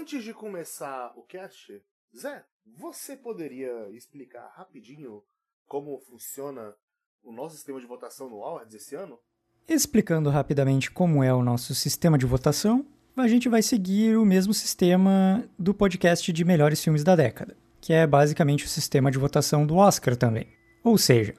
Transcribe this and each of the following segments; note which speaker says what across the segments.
Speaker 1: Antes de começar o cast, Zé, você poderia explicar rapidinho como funciona o nosso sistema de votação no Awards esse ano?
Speaker 2: Explicando rapidamente como é o nosso sistema de votação, a gente vai seguir o mesmo sistema do podcast de melhores filmes da década, que é basicamente o sistema de votação do Oscar também. Ou seja,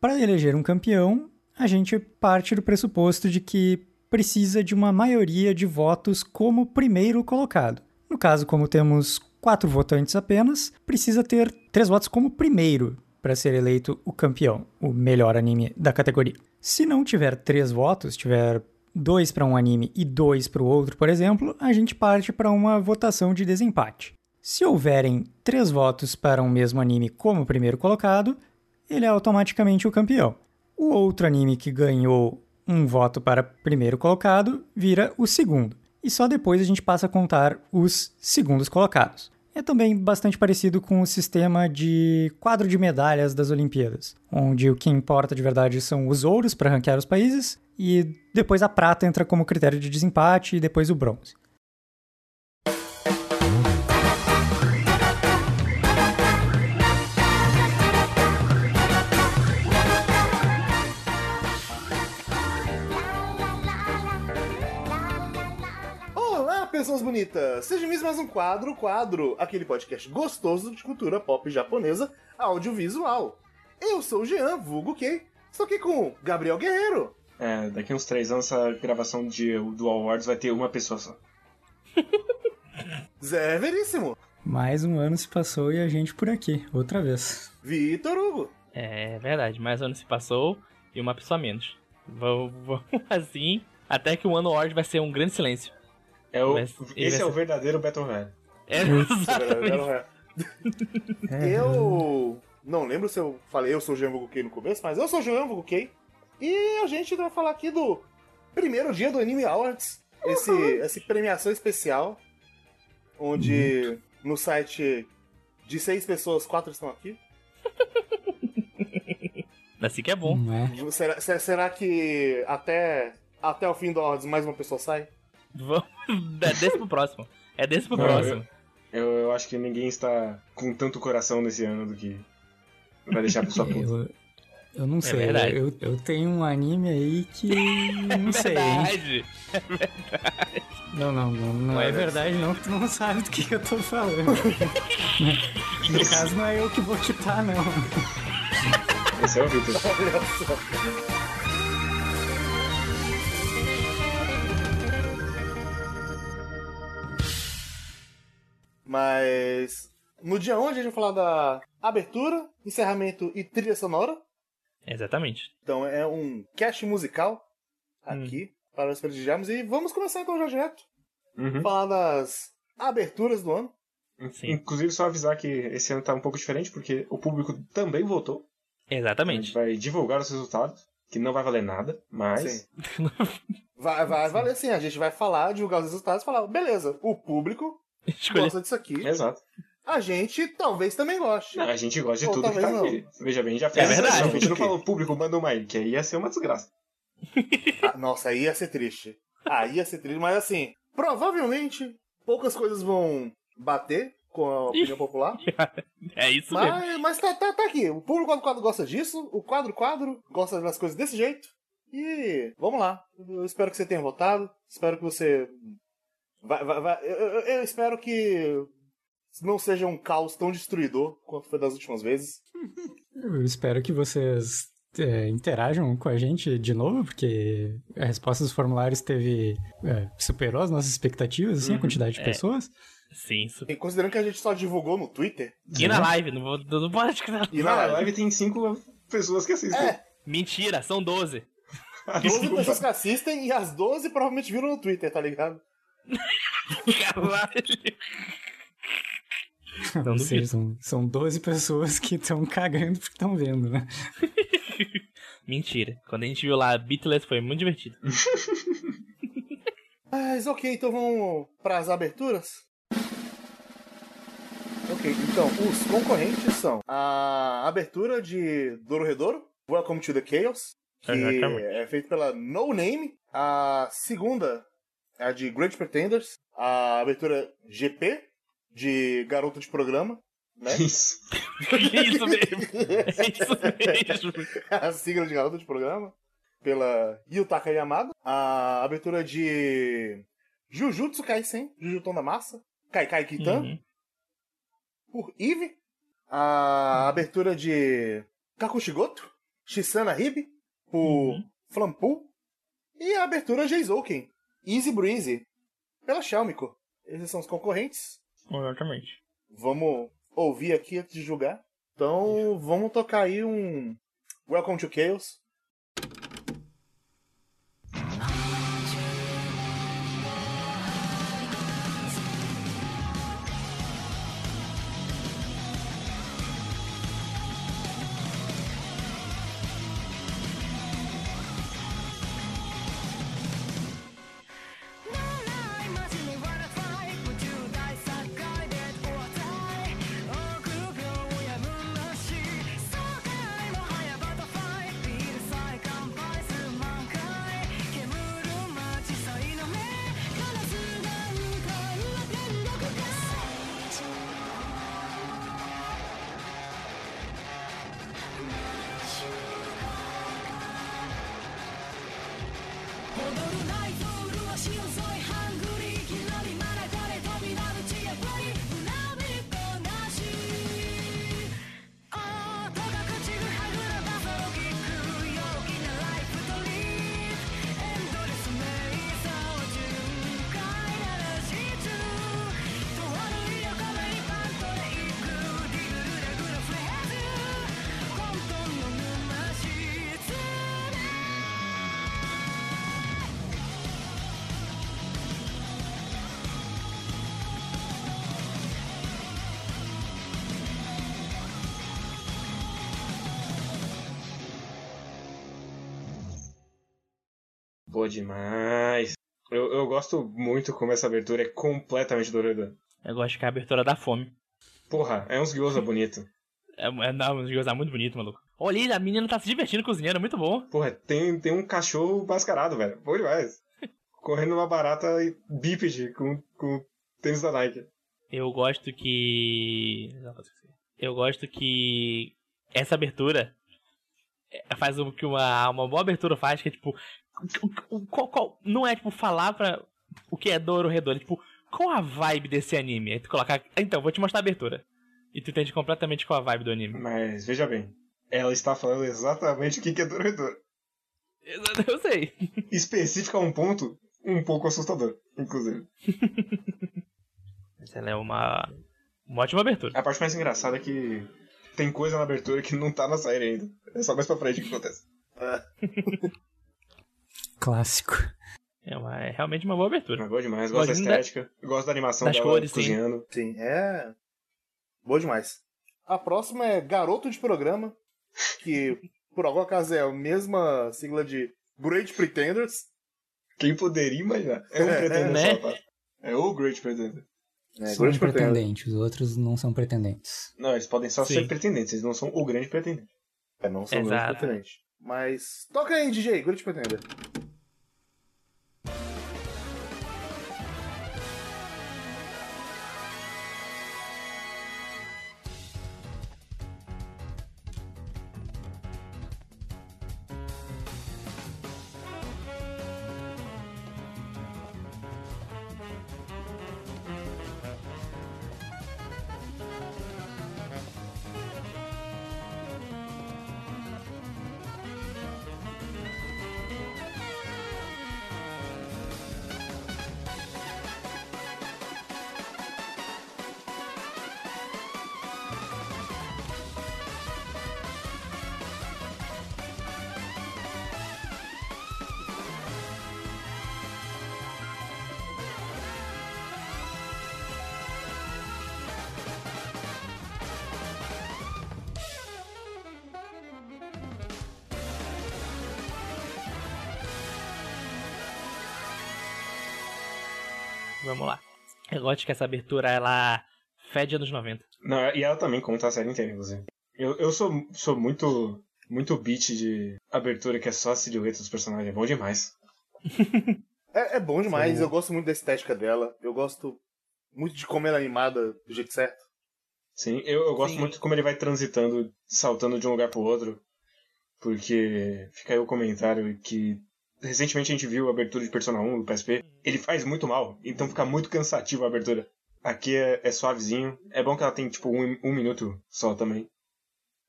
Speaker 2: para eleger um campeão, a gente parte do pressuposto de que precisa de uma maioria de votos como primeiro colocado. No caso, como temos quatro votantes apenas, precisa ter três votos como primeiro para ser eleito o campeão, o melhor anime da categoria. Se não tiver três votos, tiver dois para um anime e dois para o outro, por exemplo, a gente parte para uma votação de desempate. Se houverem três votos para um mesmo anime como primeiro colocado, ele é automaticamente o campeão. O outro anime que ganhou um voto para primeiro colocado vira o segundo. E só depois a gente passa a contar os segundos colocados. É também bastante parecido com o sistema de quadro de medalhas das Olimpíadas, onde o que importa de verdade são os ouros para ranquear os países e depois a prata entra como critério de desempate e depois o bronze.
Speaker 1: Pessoas bonitas! Seja bem mais um quadro, o quadro, aquele podcast gostoso de cultura pop japonesa audiovisual. Eu sou o Jean, vulgo Kei, estou aqui com Gabriel Guerreiro.
Speaker 3: É, daqui uns três anos essa gravação de, do Awards vai ter uma pessoa só.
Speaker 1: Zé Veríssimo.
Speaker 2: Mais um ano se passou e a gente por aqui, outra vez.
Speaker 1: Vitor Hugo.
Speaker 4: É verdade, mais um ano se passou e uma pessoa menos. Vamos, vamos assim, até que o ano Award vai ser um grande silêncio.
Speaker 3: É o,
Speaker 4: ele
Speaker 3: esse é o verdadeiro Battle Royale.
Speaker 4: É, exatamente.
Speaker 1: Eu não lembro se eu falei eu sou o Jean no começo, mas eu sou o Jean. E a gente vai falar aqui do primeiro dia do Anime Awards. Esse, essa premiação especial. Onde no site de seis pessoas, quatro estão aqui.
Speaker 4: Assim que é bom.
Speaker 2: É?
Speaker 1: Será, se- será que até, até o fim do Awards mais uma pessoa sai?
Speaker 4: Vamos. É desse pro próximo. É desse pro
Speaker 3: Não,
Speaker 4: próximo.
Speaker 3: Eu, eu acho que ninguém está com tanto coração nesse ano do que vai deixar a pessoa puta.
Speaker 2: Eu, não sei,
Speaker 4: verdade.
Speaker 2: eu, eu tenho um anime aí que não sei, hein?
Speaker 4: Verdade.
Speaker 2: Não, não, não, não é verdade não, que tu não sabe do que, que eu tô falando. no caso, não é eu que vou chutar, não.
Speaker 3: Esse é o Victor.
Speaker 1: Olha só. Mas no dia 1 a gente vai falar da abertura, encerramento e trilha sonora.
Speaker 4: Exatamente.
Speaker 1: Então é um cast musical aqui para nós prestigiarmos. E vamos começar então já direto.
Speaker 3: Uhum.
Speaker 1: Falar das aberturas do ano.
Speaker 4: Sim.
Speaker 3: Inclusive, só avisar que esse ano tá um pouco diferente, porque o público também votou. A gente
Speaker 4: Exatamente.
Speaker 3: vai divulgar os resultados, que não vai valer nada, mas.
Speaker 1: Sim. Vai, vai valer assim, a gente vai falar, divulgar os resultados e falar, beleza, o público
Speaker 4: Escolhi.
Speaker 1: gosta disso aqui.
Speaker 3: Exato.
Speaker 1: A gente talvez também goste.
Speaker 3: A gente gosta de
Speaker 1: Ou
Speaker 3: tudo que tá
Speaker 1: talvez
Speaker 3: aqui. Veja bem, já fez.
Speaker 4: É verdade.
Speaker 3: A gente não falou público, manda uma aí, que aí ia ser uma desgraça.
Speaker 1: Ah, nossa, aí ia ser triste. Aí ia ser triste, mas assim, provavelmente poucas coisas vão bater com a opinião popular.
Speaker 4: É isso mesmo.
Speaker 1: Mas, mas tá, tá, tá aqui. O público quadro quadro gosta disso, o quadro quadro gosta das coisas desse jeito. E vamos lá. Eu espero que você tenha votado. Espero que você. Vai, vai, vai. Eu, eu- eu espero que não seja um caos tão destruidor quanto foi das últimas vezes.
Speaker 2: Eu espero que vocês é, interajam com a gente de novo, porque a resposta dos formulários teve é, superou as nossas expectativas, assim, a quantidade de
Speaker 4: É.
Speaker 2: pessoas.
Speaker 4: Sim, isso.
Speaker 1: E considerando que a gente só divulgou no Twitter.
Speaker 4: E na live, não, vou, não pode.
Speaker 1: E
Speaker 3: E na live tem cinco pessoas que assistem.
Speaker 1: É,
Speaker 4: Mentira, são 12.
Speaker 1: 12 pessoas que assistem e as 12 provavelmente viram no Twitter, tá ligado?
Speaker 4: Caralho. Não
Speaker 2: seja, são, são 12 pessoas que estão cagando porque estão vendo, né?
Speaker 4: Mentira. Quando a gente viu lá Beatles foi muito divertido.
Speaker 1: Mas ok, então vamos para as aberturas. Ok, então os concorrentes são a abertura de Dororedoro, Welcome to the Chaos, que
Speaker 4: Exatamente.
Speaker 1: é feita pela No Name. A segunda a de Great Pretenders, A abertura GP, de Garota de Programa. Né?
Speaker 3: Isso.
Speaker 4: é isso mesmo. É isso mesmo.
Speaker 1: a sigla de Garota de Programa. Pela Yutaka Yamada. A abertura de Jujutsu Kaisen, Jujutsu na Massa. Kaikai Kitan.
Speaker 4: Uhum.
Speaker 1: Por Eve. A abertura de Kakushigoto, Shisana Hibi, por
Speaker 4: Uhum.
Speaker 1: Flampu. E a abertura de Eizouken, Easy Breezy, pela Xiaomiko. Esses são os concorrentes.
Speaker 4: Exatamente.
Speaker 1: Vamos ouvir aqui antes de julgar. Então, vamos tocar aí um Welcome to Chaos.
Speaker 3: Boa demais. Eu, eu gosto muito como essa abertura é completamente dourada.
Speaker 4: Eu gosto que é a abertura da fome.
Speaker 3: Porra, é uns gyoza bonito.
Speaker 4: É, é não, um gozar muito bonito, maluco. Olha a menina tá se divertindo cozinhando, muito bom.
Speaker 3: Porra, tem, tem um cachorro mascarado, velho. Boa demais. Correndo uma barata e bípede com, com tênis da Nike.
Speaker 4: Eu gosto que. Eu gosto que essa abertura é, faz o que uma, uma boa abertura faz, que é tipo. O- o- qual- qual- não é tipo falar pra o que é Doro Redor, é tipo, qual a vibe desse anime? Aí tu colocar. Então, vou te mostrar a abertura. E tu entende completamente qual a vibe do anime.
Speaker 3: Mas veja bem, ela está falando exatamente o que é Dororedor.
Speaker 4: Eu sei.
Speaker 3: Específica a um ponto um pouco assustador, inclusive.
Speaker 4: Mas ela é uma. Uma ótima abertura.
Speaker 3: A parte mais engraçada é que tem coisa na abertura que não tá na série ainda. É só mais pra frente que acontece.
Speaker 2: Clássico.
Speaker 4: É, uma, é realmente uma boa abertura.
Speaker 3: Mas boa demais, gosto da
Speaker 4: Gosto da-
Speaker 3: estética, gosto da animação
Speaker 4: das
Speaker 3: dela
Speaker 4: cores, sim.
Speaker 3: cozinhando.
Speaker 1: Sim, é. Boa demais. A próxima é Garoto de Programa, que por algum acaso é a mesma sigla de Great Pretenders.
Speaker 3: Quem poderia imaginar? É um
Speaker 1: É,
Speaker 3: pretendente
Speaker 4: né?
Speaker 3: só, tá? É o Great Pretender.
Speaker 1: É,
Speaker 2: são
Speaker 1: Great Pretenders.
Speaker 2: pretendentes, os outros não são pretendentes.
Speaker 3: Não, eles podem só
Speaker 4: Sim.
Speaker 3: ser pretendentes, eles não são o grande pretendente.
Speaker 1: É, não são
Speaker 4: Exato.
Speaker 1: Great Pretenders. Mas. Toca aí, DJ, Great Pretender.
Speaker 4: Eu gosto que essa abertura ela fede anos 90.
Speaker 3: Não, e ela também conta a série inteira, inclusive. Eu, eu sou, sou muito muito beat de abertura que é só a silhueta dos personagens. É bom demais.
Speaker 1: É, é bom demais,
Speaker 2: Sim.
Speaker 1: eu gosto muito da estética dela. Eu gosto muito de como ela é animada do jeito certo.
Speaker 3: Sim, eu, eu gosto
Speaker 1: Sim.
Speaker 3: muito como ele vai transitando, saltando de um lugar pro outro. Porque fica aí o comentário que recentemente a gente viu a abertura de Persona 1 do PSP. Ele faz muito mal, então fica muito cansativo a abertura. Aqui é, é suavezinho. É bom que ela tem tipo um, um minuto só também.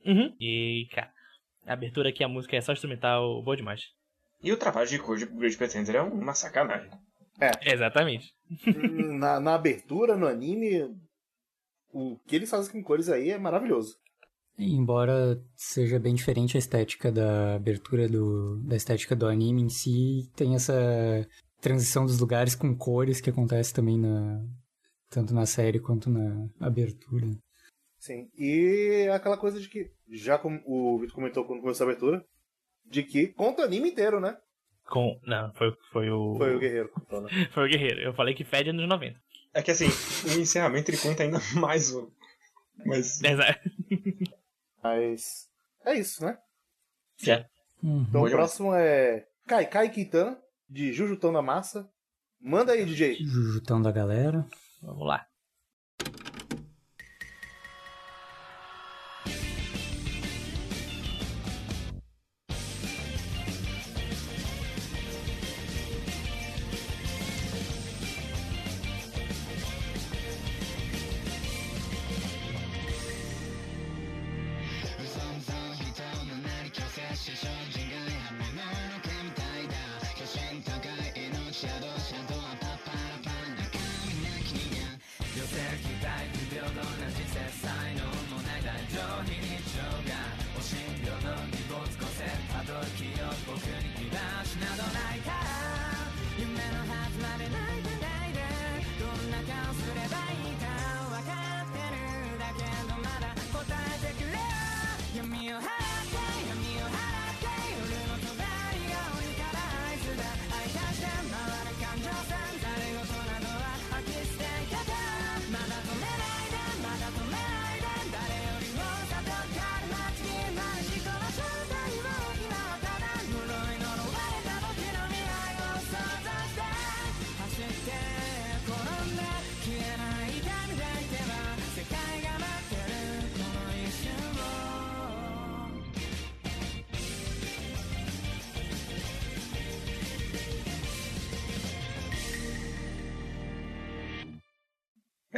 Speaker 4: Uhum. E, cara, a abertura aqui, a música é só instrumental, boa demais.
Speaker 3: E o trabalho de cor de Great Pretender é uma sacanagem.
Speaker 4: Exatamente.
Speaker 1: na, na abertura, no anime, o que eles fazem com cores aí é maravilhoso.
Speaker 2: E embora seja bem diferente a estética da abertura do, da estética do anime em si, tem essa transição dos lugares com cores que acontece também na tanto na série quanto na abertura.
Speaker 1: Sim. E aquela coisa de que, já como o Vitor comentou quando começou a abertura, de que conta o anime inteiro, né?
Speaker 4: Com. Não, foi, foi o.
Speaker 1: Foi o Guerreiro contando.
Speaker 4: Foi o Guerreiro. Eu falei que fede anos 90.
Speaker 3: É que assim, o encerramento ele conta ainda mais o. Mas.
Speaker 1: Mas é isso, né?
Speaker 4: Certo.
Speaker 2: Uhum.
Speaker 1: Então
Speaker 3: Bom
Speaker 1: o próximo é Kai Kai Kitan, de Jujutão da Massa. Manda aí, DJ.
Speaker 2: Jujutão da galera.
Speaker 4: Vamos lá.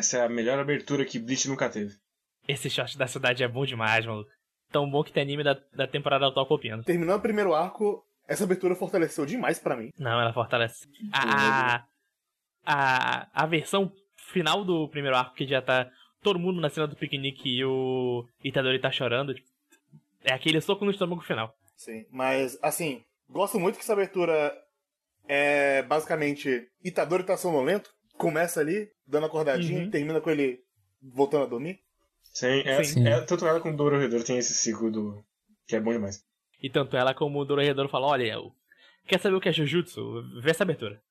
Speaker 3: 'Essa é a melhor abertura que Bleach nunca teve.
Speaker 4: Esse shot da cidade é bom demais, maluco. Tão bom que tem anime da, da temporada atual copiando.
Speaker 1: Terminando o primeiro arco, essa abertura fortaleceu demais pra mim.
Speaker 4: Não, ela fortalece. A, a, a, versão final do primeiro arco, que já tá todo mundo na cena do piquenique e o Itadori tá chorando, é aquele soco no estômago final.
Speaker 1: Sim. Mas, assim, gosto muito que essa abertura é basicamente Itadori tá sonolento. Começa ali, dando acordadinha,
Speaker 4: Uhum.
Speaker 1: termina com ele voltando a dormir.
Speaker 3: Sim, é,
Speaker 2: Sim.
Speaker 3: é- tanto ela como o Dororedor tem esse ciclo do. que é bom demais.
Speaker 4: E tanto ela como o Dororedoro falam, olha, eu- quer saber o que é Jujutsu? Vê essa abertura.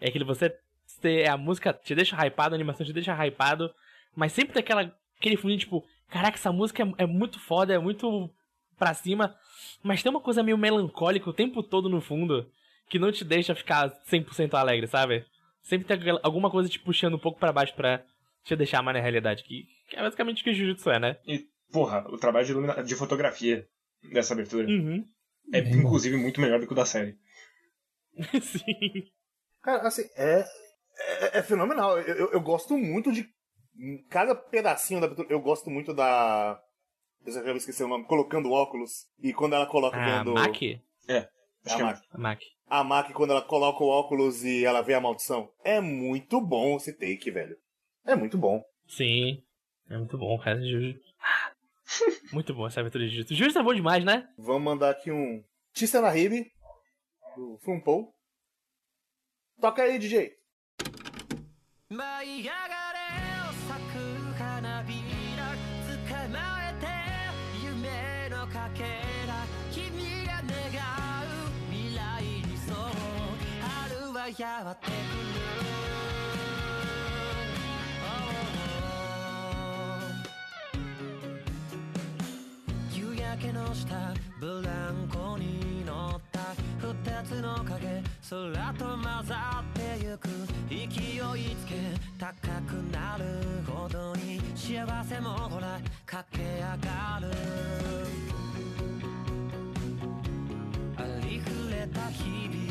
Speaker 4: É aquele você ter a música te deixa hypado, a animação te deixa hypado, mas sempre tem aquela, aquele fundinho tipo, caraca, essa música é, é muito foda, é muito pra cima, mas tem uma coisa meio melancólica o tempo todo no fundo, que não te deixa ficar 100% alegre, sabe? Sempre tem aquela- alguma coisa te puxando um pouco pra baixo pra te deixar mais na realidade, que, que é basicamente o que Jujutsu é, né?
Speaker 3: E, porra, o trabalho de, ilumina- de fotografia dessa abertura
Speaker 4: Uhum.
Speaker 3: é,
Speaker 2: Bem bom.
Speaker 3: inclusive, muito melhor do que o da série.
Speaker 4: Sim.
Speaker 1: Cara, assim, é, é, é fenomenal. Eu, eu, eu gosto muito de. Cada pedacinho da abertura. Eu gosto muito da. Eu já esqueci o nome. Colocando óculos. E quando ela coloca
Speaker 4: A
Speaker 1: vendo.
Speaker 4: Maki?
Speaker 3: Acho
Speaker 1: A
Speaker 3: que é.
Speaker 4: A Maki.
Speaker 1: A Maki, quando ela coloca o óculos e ela vê a maldição. É muito bom esse take, velho. É muito bom.
Speaker 4: Sim. É muito bom, cara. Juju. Muito bom essa aventura de Jujutsu. Jujutsu é bom demais, né?
Speaker 1: Vamos mandar aqui um. Tissa na Ribe. Do Funpou. Toca aí, DJ.
Speaker 5: 舞やって。くる夕焼けの下ブランコに乗った。二
Speaker 6: つの影空と混ざってゆく。勢いつけ高くなるほどに幸せもほら駆け上がる。ありふれた日々。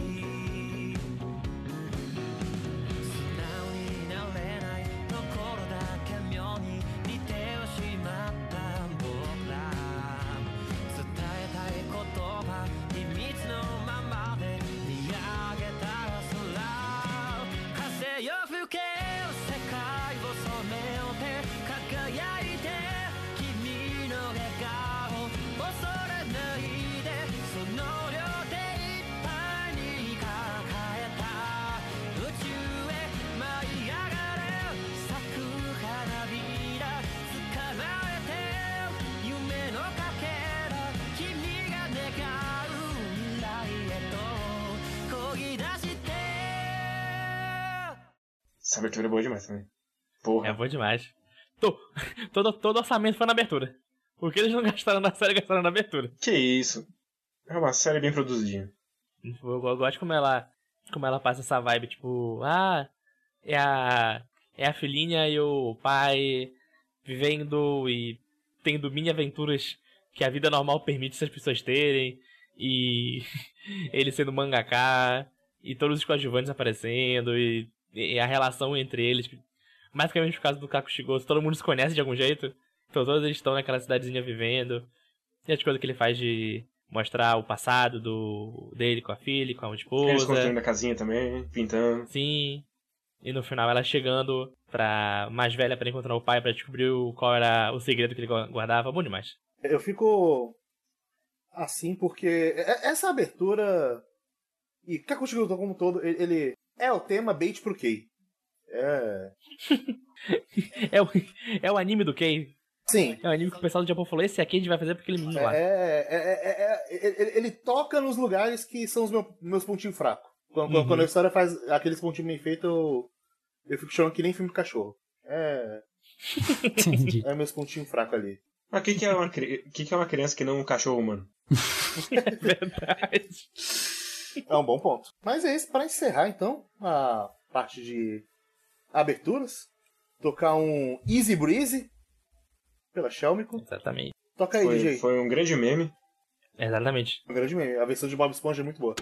Speaker 3: Essa abertura é boa demais também. Porra.
Speaker 4: É bom demais. To- todo, todo orçamento foi na abertura. O que eles não gastaram na série, gastaram na abertura.
Speaker 3: Que isso. É uma série bem produzidinha.
Speaker 4: Eu, eu gosto como ela, como ela passa essa vibe, tipo, ah, é a, é a filhinha e o pai vivendo e tendo mini aventuras que a vida normal permite essas pessoas terem, e ele sendo mangaká, e todos os coadjuvantes aparecendo, e, e a relação entre eles, basicamente por causa do Kaku Shigoto, todo mundo se conhece de algum jeito, então todos eles estão naquela cidadezinha vivendo, e as coisas que ele faz de mostrar o passado do dele com a filha, com a
Speaker 3: Eles
Speaker 4: esposa.
Speaker 3: construindo a casinha também, pintando.
Speaker 4: Sim. E no final ela chegando pra mais velha pra encontrar o pai, pra descobrir qual era o segredo que ele gu- guardava. Bom demais.
Speaker 7: Eu fico assim porque essa abertura e Kakushi Goto como um todo, ele é o tema bait pro Kei. É.
Speaker 4: É o, é o anime do Kei.
Speaker 7: Sim.
Speaker 4: É o anime que o pessoal do Japão falou: esse aqui a gente vai fazer pra aquele menino lá.
Speaker 7: É, é, é, é, é, ele, ele toca nos lugares que são os meu- meus pontinhos fracos. Quando,
Speaker 4: Uhum.
Speaker 7: quando a história faz aqueles pontinhos bem feitos, eu, eu fico chorando que nem filme de cachorro. É,
Speaker 2: Entendi.
Speaker 7: é meus pontinhos fracos ali.
Speaker 3: Mas o que, que, é uma, que, que é uma criança que não um cachorro humano?
Speaker 4: Verdade.
Speaker 7: É um bom ponto. Mas é isso, para encerrar então a parte de aberturas. Tocar um Easy Breezy pela Shelmico.
Speaker 4: Exatamente.
Speaker 7: Toca aí,
Speaker 3: Foi,
Speaker 7: DJ.
Speaker 3: foi um grande meme.
Speaker 4: Exatamente.
Speaker 7: Um grande meme. A versão de Bob Esponja é muito boa.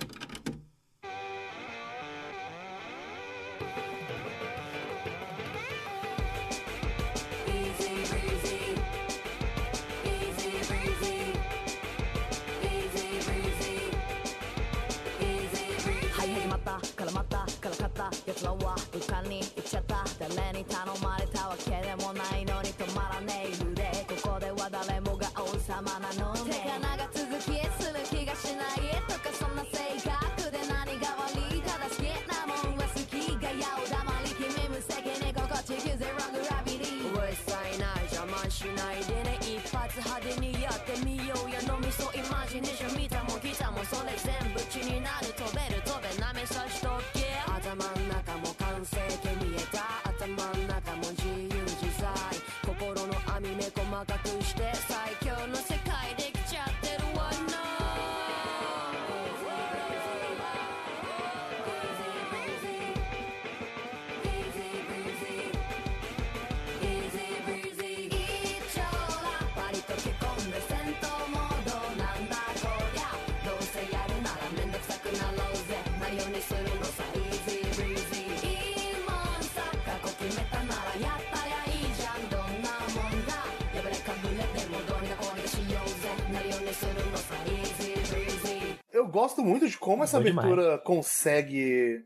Speaker 7: Gosto muito de como essa abertura consegue,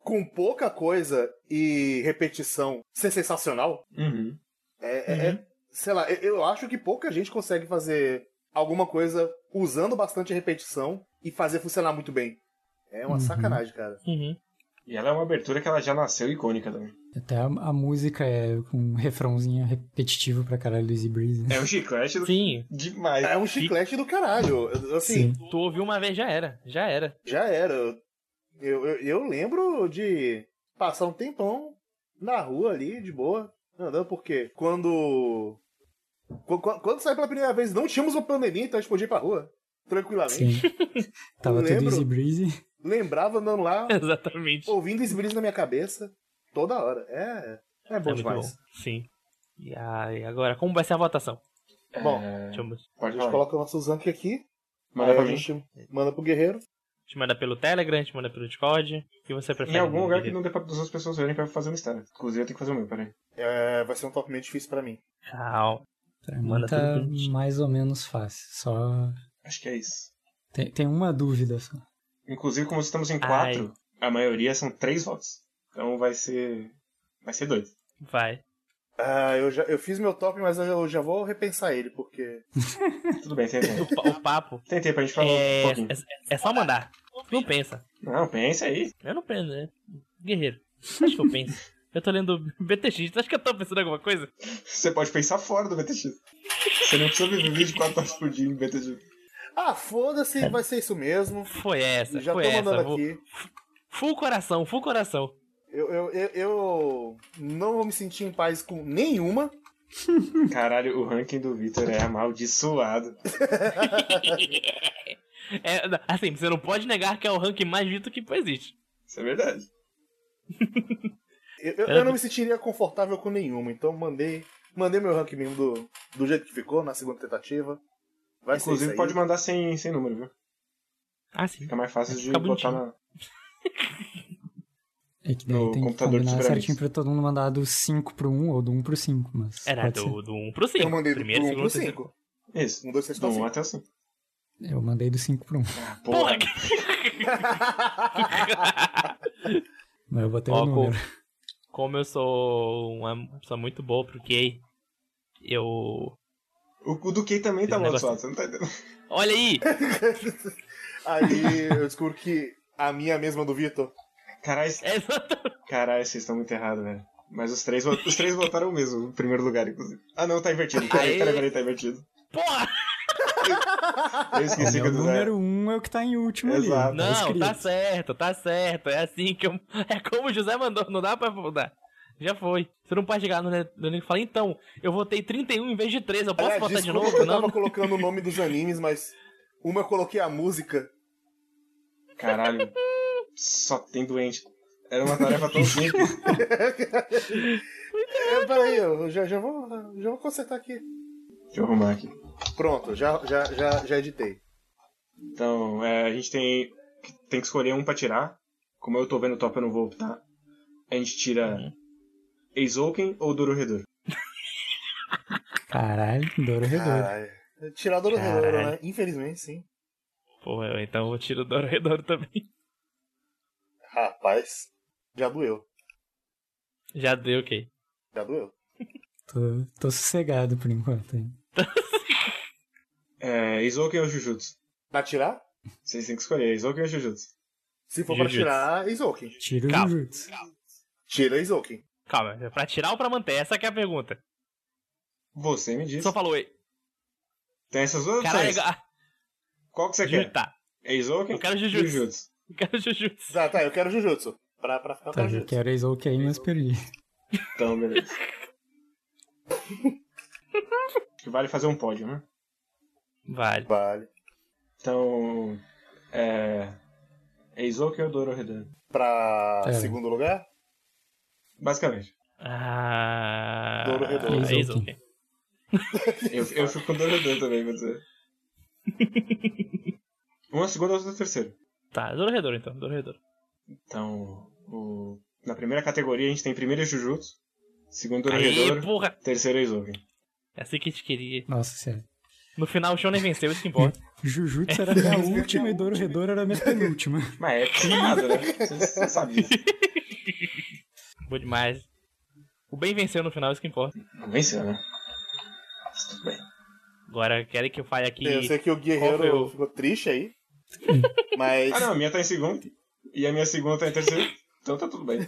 Speaker 7: com pouca coisa e repetição, ser sensacional.
Speaker 3: Uhum.
Speaker 7: É, é- é- sei lá, eu, eu acho que pouca gente consegue fazer alguma coisa usando bastante repetição e fazer funcionar muito bem. É uma
Speaker 2: Uhum.
Speaker 7: sacanagem, cara.
Speaker 4: Uhum.
Speaker 3: E ela é uma abertura que ela já nasceu icônica também.
Speaker 2: Até a, a música é com um refrãozinho repetitivo pra caralho do Easy Breeze. né?
Speaker 3: É um chiclete do-
Speaker 4: Sim.
Speaker 3: demais.
Speaker 7: É um chiclete do caralho. Assim,
Speaker 2: Sim.
Speaker 4: Tu ouviu uma vez, já era. Já era.
Speaker 7: já era. Eu, eu, eu lembro de passar um tempão na rua ali, de boa, andando, porque quando. Quando, quando saiu pela primeira vez, não tínhamos uma pandemia, então a gente podia ir pra rua. Tranquilamente.
Speaker 2: Sim. Tava tudo
Speaker 7: lembro.
Speaker 2: Easy Breeze.
Speaker 1: lembrava andando lá,
Speaker 4: Exatamente.
Speaker 1: ouvindo esse brilho na minha cabeça toda hora. É, é bom
Speaker 4: é muito
Speaker 1: demais.
Speaker 4: bom. Sim. E aí, agora, como vai ser a votação?
Speaker 1: Bom,
Speaker 3: É,
Speaker 4: Deixa eu, a
Speaker 1: A gente coloca o nosso Zank aqui,
Speaker 3: Manda pra
Speaker 1: a gente manda pro guerreiro.
Speaker 4: gente manda pelo Telegram, a gente manda pelo Discord. O que você prefere?
Speaker 3: Em algum lugar que não dê pra as outras pessoas verem pra fazer um mistério. Inclusive eu tenho que fazer o meu, peraí.
Speaker 1: É, vai ser um top meio difícil pra mim.
Speaker 4: Calma.
Speaker 2: Pra mim
Speaker 4: Manda
Speaker 2: tá mais ou menos fácil. Só.
Speaker 3: Acho que é isso.
Speaker 2: Tem, tem uma dúvida só.
Speaker 3: Inclusive, como estamos em quatro, a maioria são três votos. Então vai ser. Vai ser doido.
Speaker 4: Vai.
Speaker 1: Ah, eu, já, eu fiz meu top, mas eu já vou repensar ele, porque.
Speaker 3: Tudo bem, tentei.
Speaker 4: O, o papo
Speaker 3: Tem tempo, a gente falou
Speaker 4: é,
Speaker 3: um pouquinho.
Speaker 4: é, é só mandar. Não pensa.
Speaker 3: Não, pensa aí.
Speaker 4: Eu não penso, né? Guerreiro. Acho que eu penso. Eu tô lendo BTX. Tu acha que eu tô pensando em alguma coisa?
Speaker 3: Você pode pensar fora do BTX. Você não precisa viver 24 horas por dia em BTX.
Speaker 1: Ah, foda-se, vai ser isso mesmo.
Speaker 4: Foi essa,
Speaker 1: Já tô
Speaker 4: foi essa.
Speaker 1: mandando aqui.
Speaker 4: Full coração, full coração.
Speaker 1: Eu, eu, eu, eu não vou me sentir em paz com nenhuma.
Speaker 3: Caralho, o ranking do Victor é amaldiçoado.
Speaker 4: É, assim, você não pode negar que é o ranking mais visto que existe.
Speaker 3: Isso é verdade.
Speaker 1: Eu, eu, eu não me sentiria confortável com nenhuma, então mandei, mandei meu ranking mesmo do, do jeito que ficou na segunda tentativa. Vai ser
Speaker 3: Inclusive,
Speaker 1: isso
Speaker 3: pode mandar sem, sem número, viu?
Speaker 4: Ah, sim.
Speaker 3: Fica mais fácil de botar
Speaker 4: bonitinho.
Speaker 3: na.
Speaker 2: É que daí
Speaker 3: No
Speaker 2: tem que
Speaker 3: computador de
Speaker 2: combinar certinho pra todo mundo mandar do 5 pro 1 ou do 1 pro 5, mas.
Speaker 4: Era
Speaker 2: pode
Speaker 4: do, do 1 pro 5.
Speaker 1: Eu mandei do
Speaker 4: Primeiro,
Speaker 1: 1
Speaker 4: segundo,
Speaker 1: pro
Speaker 4: terceiro.
Speaker 1: 5.
Speaker 3: Isso.
Speaker 1: 1, 2, 3,
Speaker 3: Do
Speaker 1: 4,
Speaker 3: 1
Speaker 1: 5.
Speaker 3: até o 5.
Speaker 2: ser. Eu mandei do 5 pro 1.
Speaker 3: Ah,
Speaker 4: Porra!
Speaker 3: porra.
Speaker 2: Mas eu botei
Speaker 4: Ó,
Speaker 2: o número.
Speaker 4: Como eu sou uma pessoa muito boa pro Kay, eu.
Speaker 3: O, o do Key também tá
Speaker 4: negócio-
Speaker 3: amaldiçoado, você não tá entendendo.
Speaker 4: Olha aí!
Speaker 1: Aí eu descubro que a minha mesma do Vitor.
Speaker 3: Caralho, vocês estão muito errados, velho. Mas os três, os três votaram o mesmo, em primeiro lugar, inclusive. Ah, não, tá invertido. Peraí, peraí, peraí, tá invertido.
Speaker 4: Porra!
Speaker 3: Eu
Speaker 2: O
Speaker 3: esqueci que
Speaker 2: meu
Speaker 3: o
Speaker 2: número 1 é o que tá em último
Speaker 3: Exato.
Speaker 2: ali. Tá
Speaker 4: Não,
Speaker 2: escrito.
Speaker 4: tá certo, tá certo. É assim que eu. É como o José mandou, não dá pra mudar. Já foi. Você não pode chegar no no link e falar, então, eu votei 31 em vez de 3, eu posso
Speaker 1: Aliás,
Speaker 4: votar de novo?
Speaker 1: eu
Speaker 4: Não,
Speaker 1: tava colocando o nome dos animes, mas uma eu coloquei a música.
Speaker 3: Caralho, só tem doente. Era uma tarefa tão simples.
Speaker 1: É, peraí, eu já, já, vou, já vou consertar aqui.
Speaker 3: Deixa eu arrumar aqui.
Speaker 1: Pronto, já, já, já, já editei.
Speaker 3: Então, é, a gente tem, tem que escolher um pra tirar. Como eu tô vendo o top, eu não vou optar. A gente tira Eizouken ou Dororedor.
Speaker 2: Caralho, Doro Redouro.
Speaker 1: Caralho. Tirar do
Speaker 4: Caralho.
Speaker 1: Redouro, né? Infelizmente, sim.
Speaker 4: Eu- então eu tiro o Doro Redouro também.
Speaker 1: Rapaz, já doeu.
Speaker 4: Já deu, ok.
Speaker 1: Já doeu.
Speaker 2: Tô, tô sossegado por enquanto. hein.
Speaker 3: É, Eizouken ou Jujutsu?
Speaker 1: Pra tirar?
Speaker 3: Vocês têm que escolher, Eizouken ou Jujutsu?
Speaker 1: Se for pra
Speaker 4: Jujutsu.
Speaker 1: tirar, Izouken.
Speaker 2: Tira o
Speaker 4: Calma.
Speaker 2: Jujutsu.
Speaker 1: Tira Izouken.
Speaker 4: Calma, é pra tirar ou pra manter? Essa que é a pergunta.
Speaker 3: Você me diz.
Speaker 4: Só falou, ei.
Speaker 3: Tem essas duas
Speaker 4: Caralho,
Speaker 3: opções. Qual que você
Speaker 4: Ju-
Speaker 3: quer?
Speaker 4: tá.
Speaker 3: Eizouken
Speaker 4: Eu quero
Speaker 3: ou
Speaker 4: Jujutsu.
Speaker 3: Jujutsu?
Speaker 4: Eu quero Jujutsu.
Speaker 1: Tá, tá, eu quero Jujutsu. Pra, pra ficar com
Speaker 2: Tá, eu
Speaker 1: Jujutsu.
Speaker 2: quero OK, mas perdi.
Speaker 3: Então, beleza. Acho que vale fazer um pódio, né?
Speaker 4: Vale.
Speaker 1: Vale.
Speaker 3: Então, é... Eizouken ou Dororedor?
Speaker 1: Pra
Speaker 2: Pera.
Speaker 1: segundo lugar?
Speaker 3: Basicamente.
Speaker 4: Ah.
Speaker 1: Doro Redouro.
Speaker 4: É
Speaker 2: ok.
Speaker 3: Eu, eu fico com Dororedor também, vou dizer. Uma segunda, outra terceira.
Speaker 4: Tá, Doro Redouro então, Doro Redouro.
Speaker 3: Então, o... na primeira categoria a gente tem primeiro Jujutsu, segundo
Speaker 4: Aí,
Speaker 3: Dororedor,
Speaker 4: porra!
Speaker 3: terceiro Eizouken.
Speaker 4: É assim que a gente queria.
Speaker 2: Nossa, sério.
Speaker 4: No final o Shonen venceu, isso que importa.
Speaker 2: Jujutsu era a minha última e Doro Redouro era a minha penúltima.
Speaker 3: Mas é precisa né? Você disso.
Speaker 4: Bom demais. O bem venceu no final, isso que importa.
Speaker 3: Não venceu, né? Mas tudo bem.
Speaker 4: Agora, querem que eu fale aqui.
Speaker 1: Eu sei que o Guerreiro
Speaker 4: o-
Speaker 1: ficou triste aí. Mas.
Speaker 3: Ah não, a minha tá em segundo. E a minha segunda tá em terceiro. Então tá tudo bem.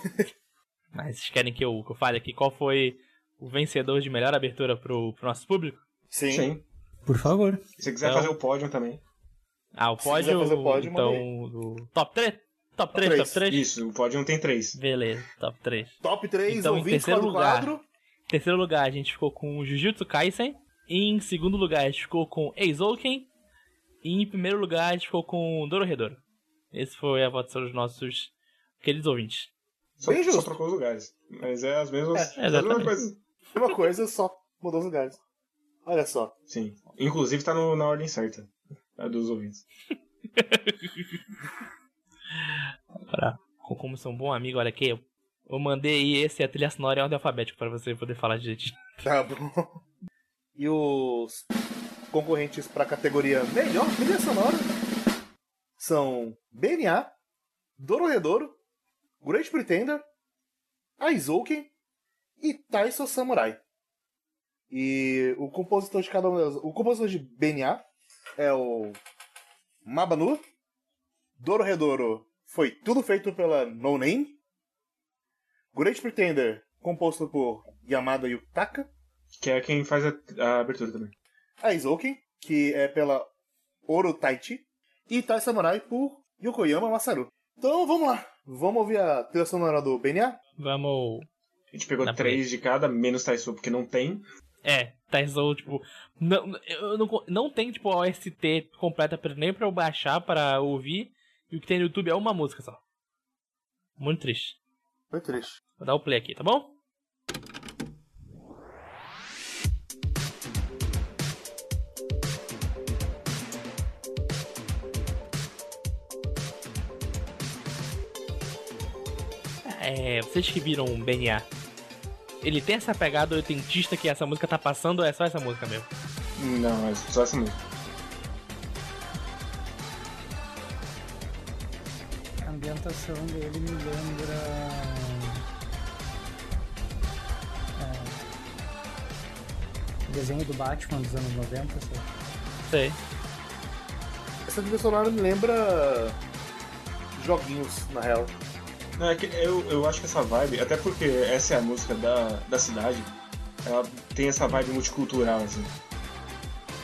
Speaker 4: Mas vocês querem que eu, que eu fale aqui qual foi o vencedor de melhor abertura pro, pro nosso público?
Speaker 1: Sim.
Speaker 3: Sim.
Speaker 2: Por favor.
Speaker 3: Se você quiser
Speaker 4: Então-
Speaker 3: fazer o pódio também.
Speaker 4: Ah, o
Speaker 1: Se quiser
Speaker 4: pódio.
Speaker 1: fazer o pódio,
Speaker 4: então, do top 3? Top 3,
Speaker 1: três.
Speaker 4: top 3?
Speaker 3: Isso, o pódio tem três.
Speaker 4: Beleza, top 3.
Speaker 1: Top 3,
Speaker 4: Então, em terceiro lugar.
Speaker 1: quadro.
Speaker 4: Em terceiro lugar, a gente ficou com o Jujutsu Kaisen. Em segundo lugar, a gente ficou com Eizouken. E em primeiro lugar, a gente ficou com Dororedoro. Esse foi a votação dos nossos queridos ouvintes.
Speaker 3: Só,
Speaker 1: Bem
Speaker 3: só
Speaker 1: justo.
Speaker 3: trocou os lugares. Mas é as mesmas.
Speaker 1: É,
Speaker 4: exatamente.
Speaker 3: coisas.
Speaker 1: Uma coisa, só mudou os lugares. Olha só.
Speaker 3: Sim. Inclusive tá no- na ordem certa. A dos ouvintes.
Speaker 4: Pra, como sou um bom amigo, olha aqui, eu, eu mandei esse a trilha sonora em ordem alfabética pra você poder falar direitinho.
Speaker 1: Tá bom. E os concorrentes para a categoria Melhor Trilha Sonora são BNA, Dororedoro, Great Pretender, Aizouken e Taiso Samurai. E o compositor de cada uma delas. O compositor de BNA é o Mabanu. Dororedoro foi tudo feito pela No Name. Great Pretender, composto por Yamada Yutaka.
Speaker 3: Que é quem faz a, a abertura também.
Speaker 1: A Izouken, que é pela Oro Taichi, e Tai Samurai por Yokoyama Masaru. Então vamos lá, vamos ouvir a trilha sonora do BNA?
Speaker 4: Vamos.
Speaker 3: A gente pegou
Speaker 4: pra
Speaker 3: três de cada, menos Taisu, porque não tem.
Speaker 4: É, Taizou, tipo. Não, eu não, não tem, tipo, a OST completa nem pra eu baixar pra ouvir. E o que tem no YouTube é uma música só. Muito triste.
Speaker 1: Foi triste.
Speaker 4: Vou dar o play aqui, tá bom? É, vocês que viram o BNA, ele tem essa pegada oitentista que essa música tá passando ou é só essa música mesmo?
Speaker 3: Não, é só essa música.
Speaker 2: A ambientação dele me lembra. é, Desenho do Batman dos anos 90, sabe?
Speaker 4: Sei.
Speaker 1: Essa trilha sonora me lembra joguinhos, na real.
Speaker 3: Não, é que eu, eu acho que essa vibe, até porque essa é a música da, da cidade, ela tem essa vibe multicultural, assim,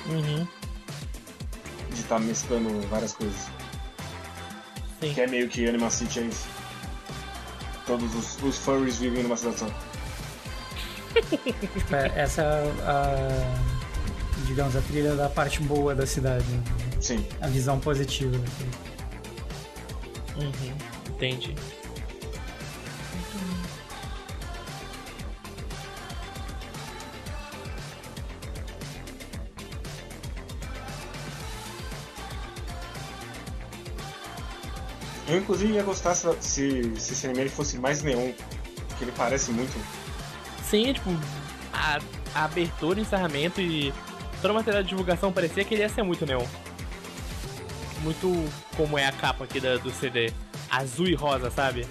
Speaker 4: Uhum.
Speaker 3: de estar mesclando várias coisas.
Speaker 4: Sim.
Speaker 3: Que é meio que Anima City é isso. Todos os, os furries vivem numa cidade só.
Speaker 2: É- essa é a. Digamos, a trilha da parte boa da cidade. né?
Speaker 3: Sim.
Speaker 2: A visão positiva. assim.
Speaker 4: Uhum. Entendi.
Speaker 3: Eu inclusive ia gostar se, se, se esse anime fosse mais neon, que ele parece muito.
Speaker 4: Sim, tipo, a, a abertura, encerramento e toda a matéria de divulgação parecia que ele ia ser muito neon. Muito como é a capa aqui da- do CD. Azul e rosa, sabe?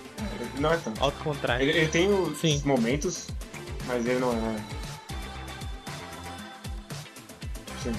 Speaker 3: Não é tanto.
Speaker 4: Alto contraste.
Speaker 3: Ele, ele tem os
Speaker 4: Sim.
Speaker 3: momentos, mas ele não é. Sim.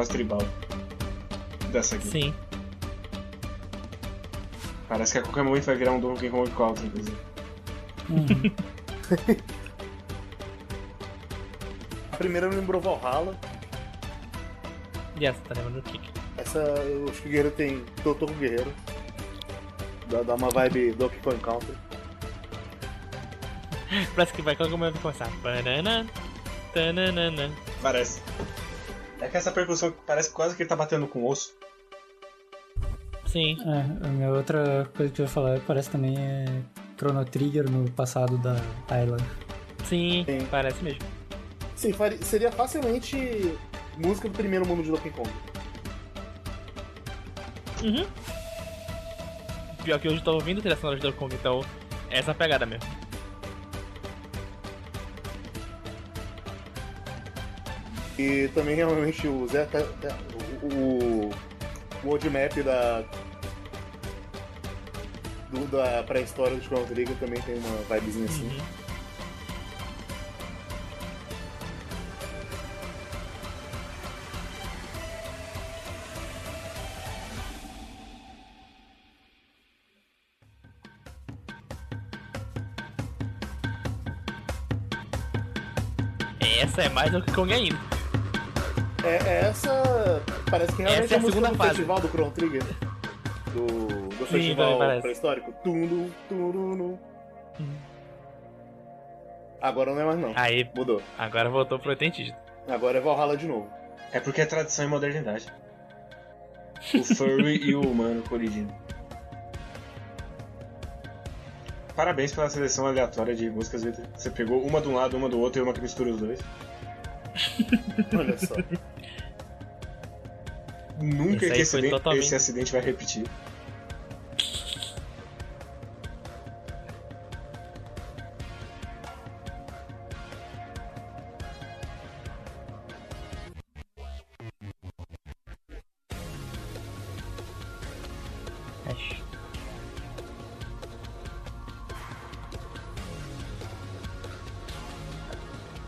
Speaker 3: Quase tribal. Dessa aqui.
Speaker 4: Sim.
Speaker 3: Parece que a qualquer momento vai virar um Donkey Kong Country, inclusive.
Speaker 1: A primeira me lembrou Valhalla.
Speaker 4: E essa, tá lembrando o que?
Speaker 1: Essa, eu acho que o Guerreiro tem Doutor Guerreiro. Dá, dá uma vibe Donkey Kong Country.
Speaker 4: Parece que vai momento começar. Banana, tananana.
Speaker 3: Parece. É que essa percussão parece quase que ele tá batendo com osso.
Speaker 4: Sim.
Speaker 2: É, a minha outra coisa que eu ia falar parece também é Chrono Trigger no passado da Thailand.
Speaker 4: Sim,
Speaker 1: Sim.
Speaker 4: parece mesmo.
Speaker 1: Sim, seria facilmente música do primeiro mundo de Donkey Kong.
Speaker 4: Uhum. Pior que hoje eu tô ouvindo trilha sonora de Donkey Kong, então é essa pegada mesmo.
Speaker 1: E também realmente o Zé tá- tá- o, o world map da do- da pré-história do Chrono Trigger também tem uma vibezinha assim.
Speaker 4: Uhum. Essa é mais do que Kong ainda.
Speaker 1: É, é essa parece que realmente
Speaker 4: Essa é a
Speaker 1: música
Speaker 4: segunda
Speaker 1: do
Speaker 4: fase.
Speaker 1: festival do Chrono Trigger. Do, do
Speaker 4: Sim,
Speaker 1: festival pré-histórico. Tundu, turunu. Agora não é mais não.
Speaker 4: Aí,
Speaker 1: Mudou.
Speaker 4: agora voltou pro Oitentismo.
Speaker 1: Agora é Valhalla de novo.
Speaker 3: É porque é tradição e modernidade. O furry e o humano colidindo. Parabéns pela seleção aleatória de músicas. Você pegou uma de um lado, uma do outro e uma que mistura os dois.
Speaker 1: Olha só.
Speaker 3: Nunca
Speaker 4: Esse
Speaker 3: acidente-
Speaker 4: totalmente-
Speaker 3: esse acidente vai repetir.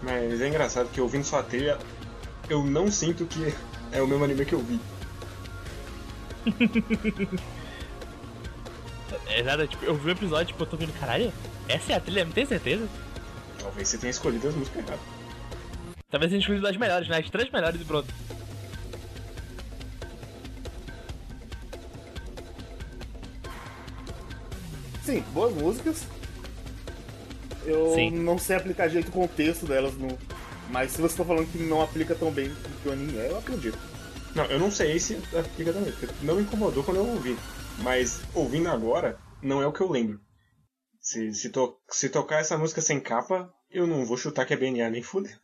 Speaker 3: Mas é engraçado que ouvindo sua trilha, eu não sinto que é o mesmo anime que eu vi.
Speaker 4: É nada, tipo, eu vi um episódio, tipo, eu tô vendo, caralho, essa é a trilha, não tenho certeza.
Speaker 3: Talvez você tenha escolhido as músicas erradas.
Speaker 4: Talvez tenha escolhido as melhores, né? As três melhores e pronto.
Speaker 1: Sim, boas músicas. Eu
Speaker 4: Sim.
Speaker 1: não sei aplicar direito o contexto delas no. Mas se você tá falando que não aplica tão bem o que o anime é, eu acredito.
Speaker 3: Não, eu não sei se aplica também, porque não me incomodou quando eu ouvi. Mas ouvindo agora, não é o que eu lembro. Se, se, to- se tocar essa música sem capa, eu não vou chutar que é BNA nem fuder.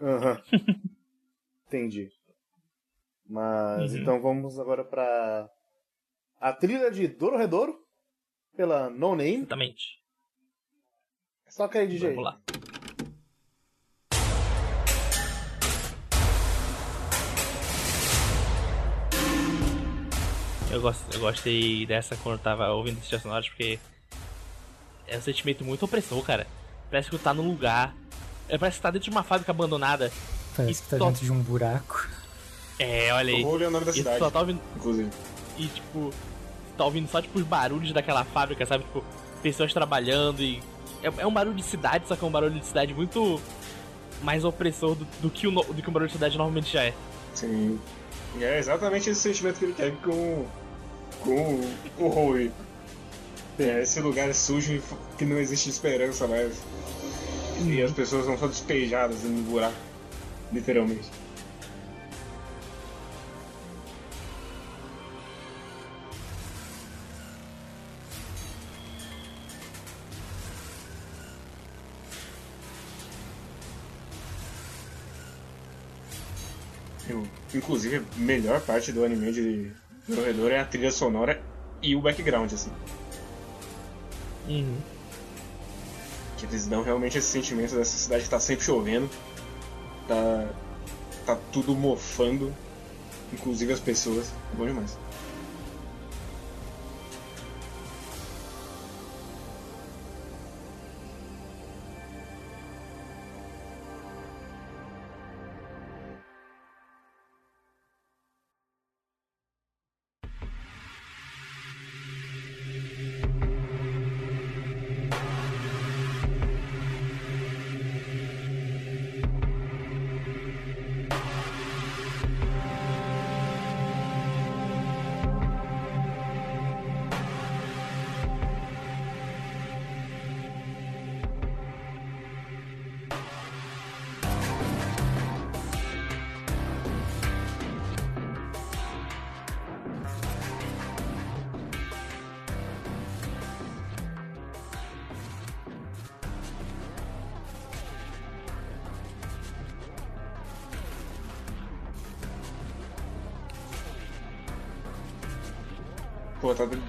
Speaker 1: Aham. Entendi. Mas
Speaker 4: Uhum.
Speaker 1: então vamos agora pra. A trilha de Dororedoro, pela No Name.
Speaker 4: Exatamente.
Speaker 1: Toca aí, DJ.
Speaker 4: Vamos lá. Eu, gosto, eu gostei dessa quando eu tava ouvindo esses sonoros porque é um sentimento muito opressor, cara. Parece que tu tá num lugar. é, Parece que tá dentro de uma fábrica abandonada.
Speaker 2: Parece que tá dentro de um buraco.
Speaker 4: É, olha aí.
Speaker 3: Eu vou ler o nome da
Speaker 4: E
Speaker 3: cidade,
Speaker 4: só tá ouvindo.
Speaker 3: inclusive.
Speaker 4: E tipo, tá ouvindo só tipo os barulhos daquela fábrica, sabe? Tipo, pessoas trabalhando e. É, é um barulho de cidade, só que é um barulho de cidade muito mais opressor do, do que, o, no- do que um barulho de cidade normalmente já é.
Speaker 3: Sim. É exatamente esse sentimento que ele teve com, com o Howie. É esse lugar sujo e f- que não existe esperança mais. E as pessoas vão só despejadas no buraco. Literalmente. Inclusive, a melhor parte do anime de Corredor é a trilha sonora e o background, assim.
Speaker 4: Uhum.
Speaker 3: Que eles dão realmente esse sentimento dessa cidade que tá sempre chovendo. Tá. tá tudo mofando. Inclusive as pessoas. É bom demais.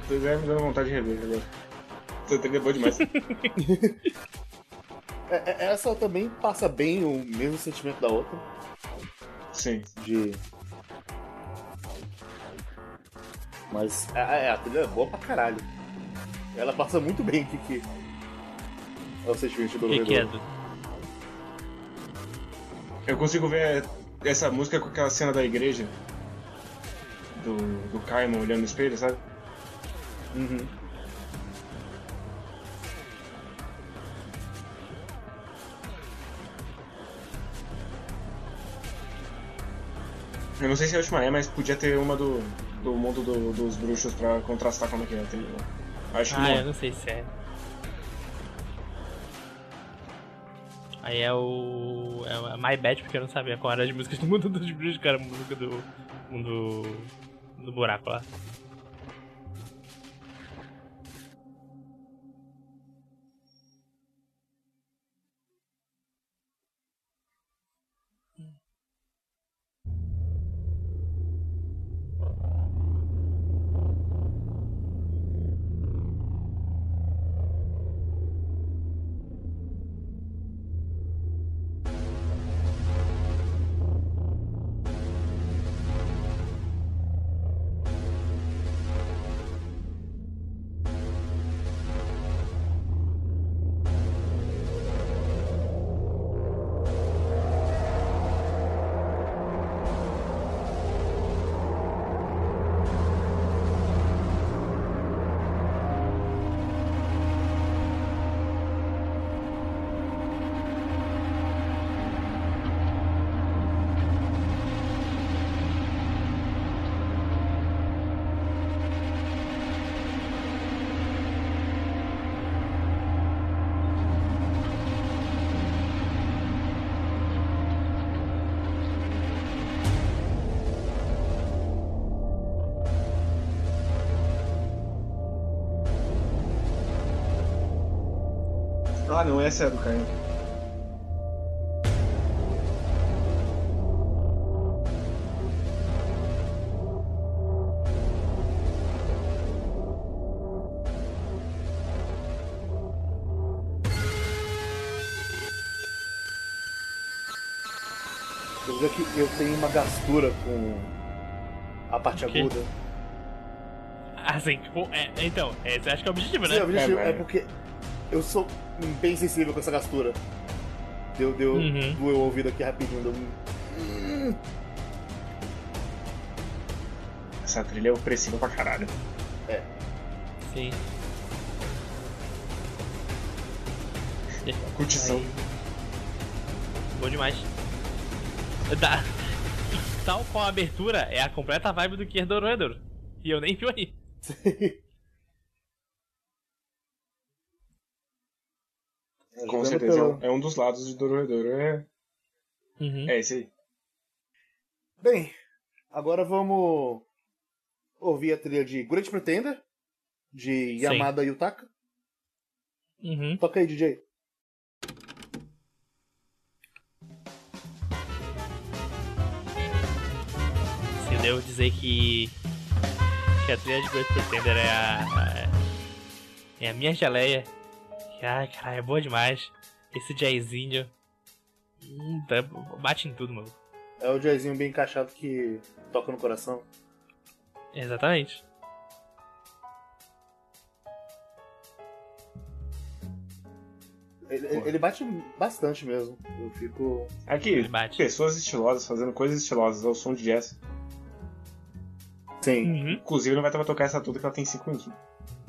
Speaker 3: Tá, tá me dando vontade de rever agora. Essa trilha é boa demais.
Speaker 1: É- é- Essa também passa bem o mesmo sentimento da outra.
Speaker 3: Sim.
Speaker 1: de. Mas a, a, a trilha é boa pra caralho. Ela passa muito bem o que. É o sentimento do
Speaker 4: que é? Du?
Speaker 3: Eu consigo ver essa música com aquela cena da igreja. Do, do Caimon olhando no espelho, sabe?
Speaker 1: Uhum.
Speaker 3: Eu não sei se a última é, mas podia ter uma do, do mundo do- dos bruxos pra contrastar como é que é. Tem, acho que
Speaker 4: Ah,
Speaker 3: não.
Speaker 4: eu não sei se é. Aí é o. É o My Bad, porque eu não sabia qual era as músicas do mundo dos bruxos, que era a música do. mundo. do buraco lá.
Speaker 3: Não, essa é a do.
Speaker 1: Eu que eu tenho uma gastura com a parte aguda.
Speaker 4: Assim, tipo, é, então, esse eu acho que é o objetivo, né?
Speaker 1: Sim, o objetivo
Speaker 3: É,
Speaker 1: é, porque eu sou bem sensível com essa gastura. Deu, deu,
Speaker 4: Uhum.
Speaker 1: doeu o ouvido aqui rapidinho. Deu... um-
Speaker 3: Essa trilha é opressiva pra caralho.
Speaker 4: Sim.
Speaker 3: Curtição.
Speaker 4: Aí. Bom demais. Da... Tal qual a abertura é a completa vibe do que é Dororedor. E eu nem vi aí.
Speaker 3: Com certeza.
Speaker 1: pelo-
Speaker 3: É um dos lados de Dororedoro. É,
Speaker 4: Uhum.
Speaker 3: é esse aí.
Speaker 1: Bem, agora vamos ouvir a trilha de Great Pretender, de
Speaker 4: Sim.
Speaker 1: Yamada Yutaka.
Speaker 4: Uhum.
Speaker 1: Toca aí, DJ.
Speaker 4: Se eu devo dizer que. que a trilha de Great Pretender é a. a- é a minha geleia. Ai, caralho, é boa demais. Esse jazzinho. Hum, tá- bate em tudo, mano.
Speaker 1: É o jazzinho bem encaixado que toca no coração.
Speaker 4: Exatamente.
Speaker 1: Ele, ele bate bastante mesmo. Eu fico.
Speaker 3: Aqui,
Speaker 4: Ele bate.
Speaker 3: pessoas estilosas fazendo coisas estilosas ao som de jazz.
Speaker 1: Sim.
Speaker 4: Uhum.
Speaker 3: Inclusive, não vai tocar essa tudo que ela tem 5 minutos.
Speaker 4: Não,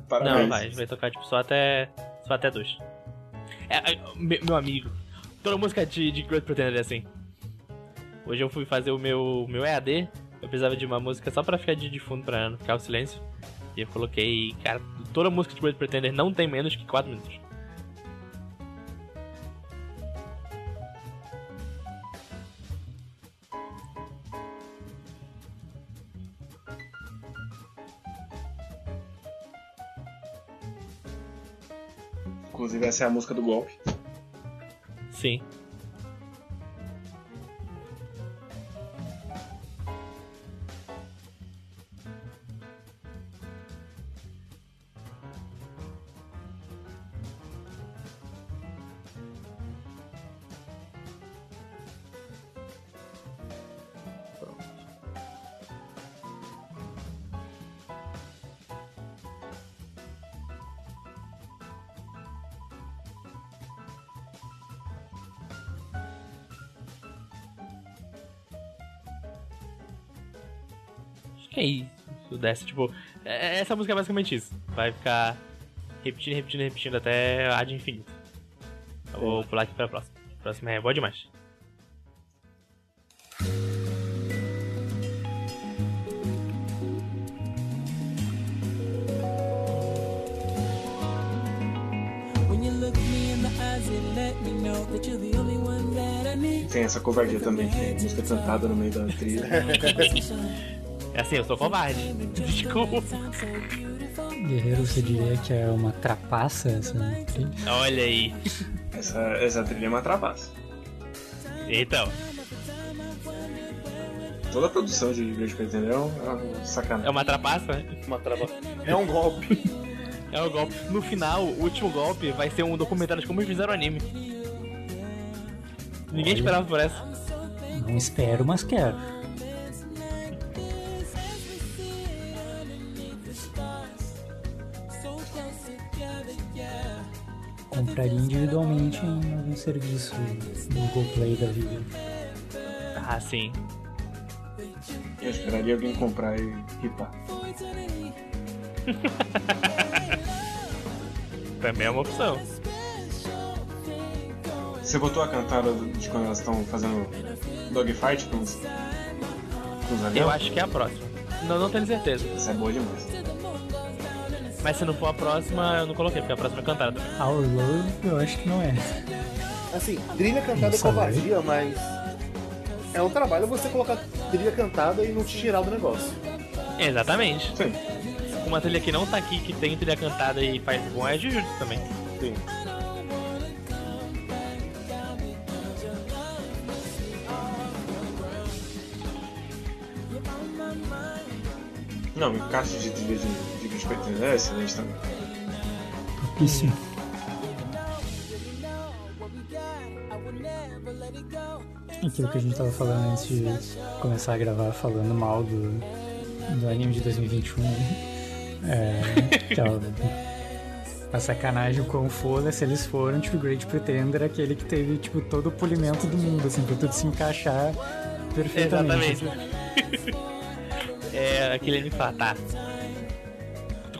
Speaker 3: Parabéns.
Speaker 4: vai, a gente vai tocar tipo, só até. Só até dois. É, é, me- meu amigo, toda música de, de Great Pretender é assim. Hoje eu fui fazer o meu, meu EAD, eu precisava de uma música só pra ficar de, de fundo pra não ficar o silêncio. E eu coloquei, cara, toda música de Great Pretender não tem menos que 4 minutos.
Speaker 3: Essa é a música do golpe.
Speaker 4: Sim.
Speaker 8: Desce, tipo. é- Essa música é basicamente isso. Vai ficar repetindo, repetindo, repetindo até a de infinito. Eu vou pular aqui pra próxima. A próxima é boa demais.
Speaker 3: Tem essa covardia também, tem música cantada no meio da trilha.
Speaker 8: É assim, eu sou covarde. Desculpa.
Speaker 2: Guerreiro, você diria que é uma trapaça essa trilha?
Speaker 8: Olha aí.
Speaker 3: Essa, essa trilha é uma trapaça.
Speaker 8: Então,
Speaker 3: Toda a produção de Grande Pretender é um- é uma sacanagem.
Speaker 8: é uma trapaça, né?
Speaker 1: Uma. É um golpe.
Speaker 8: É o golpe. No final, o último golpe vai ser um documentário de como eles fizeram o anime. Ninguém
Speaker 2: Olha.
Speaker 8: esperava por essa.
Speaker 2: Não espero, mas quero. Compraria individualmente em algum serviço no Google Play da vida.
Speaker 8: Ah, sim.
Speaker 3: Eu esperaria alguém comprar e ripar.
Speaker 8: Também é uma opção.
Speaker 3: Você botou a cantada de quando elas estão fazendo dogfight com os, com os
Speaker 8: Eu acho que é a próxima. Não, não tenho certeza.
Speaker 3: Essa é boa demais.
Speaker 8: Mas se não for a próxima, eu não coloquei, porque a próxima é cantada também.
Speaker 2: Our Love, eu acho que não é.
Speaker 1: Assim, trilha cantada é covardia, mas. É um trabalho você colocar trilha cantada e não te tirar do negócio.
Speaker 8: Exatamente.
Speaker 3: Sim.
Speaker 8: Uma trilha que não tá aqui, que tem trilha cantada e faz bom é Jujutsu também.
Speaker 1: Sim.
Speaker 3: Não, encaixe de trilha de, de Grande Pretender é excelente também.
Speaker 2: Topíssimo. Aquilo que a gente tava falando antes de começar a gravar, falando mal do, do anime de 2021. É, que é o- a sacanagem com o Folha, se eles foram, tipo, o Great Pretender, aquele que teve, tipo, todo o polimento do mundo, assim, pra tudo se encaixar perfeitamente.
Speaker 8: Exatamente. é aquele anime fala, tá.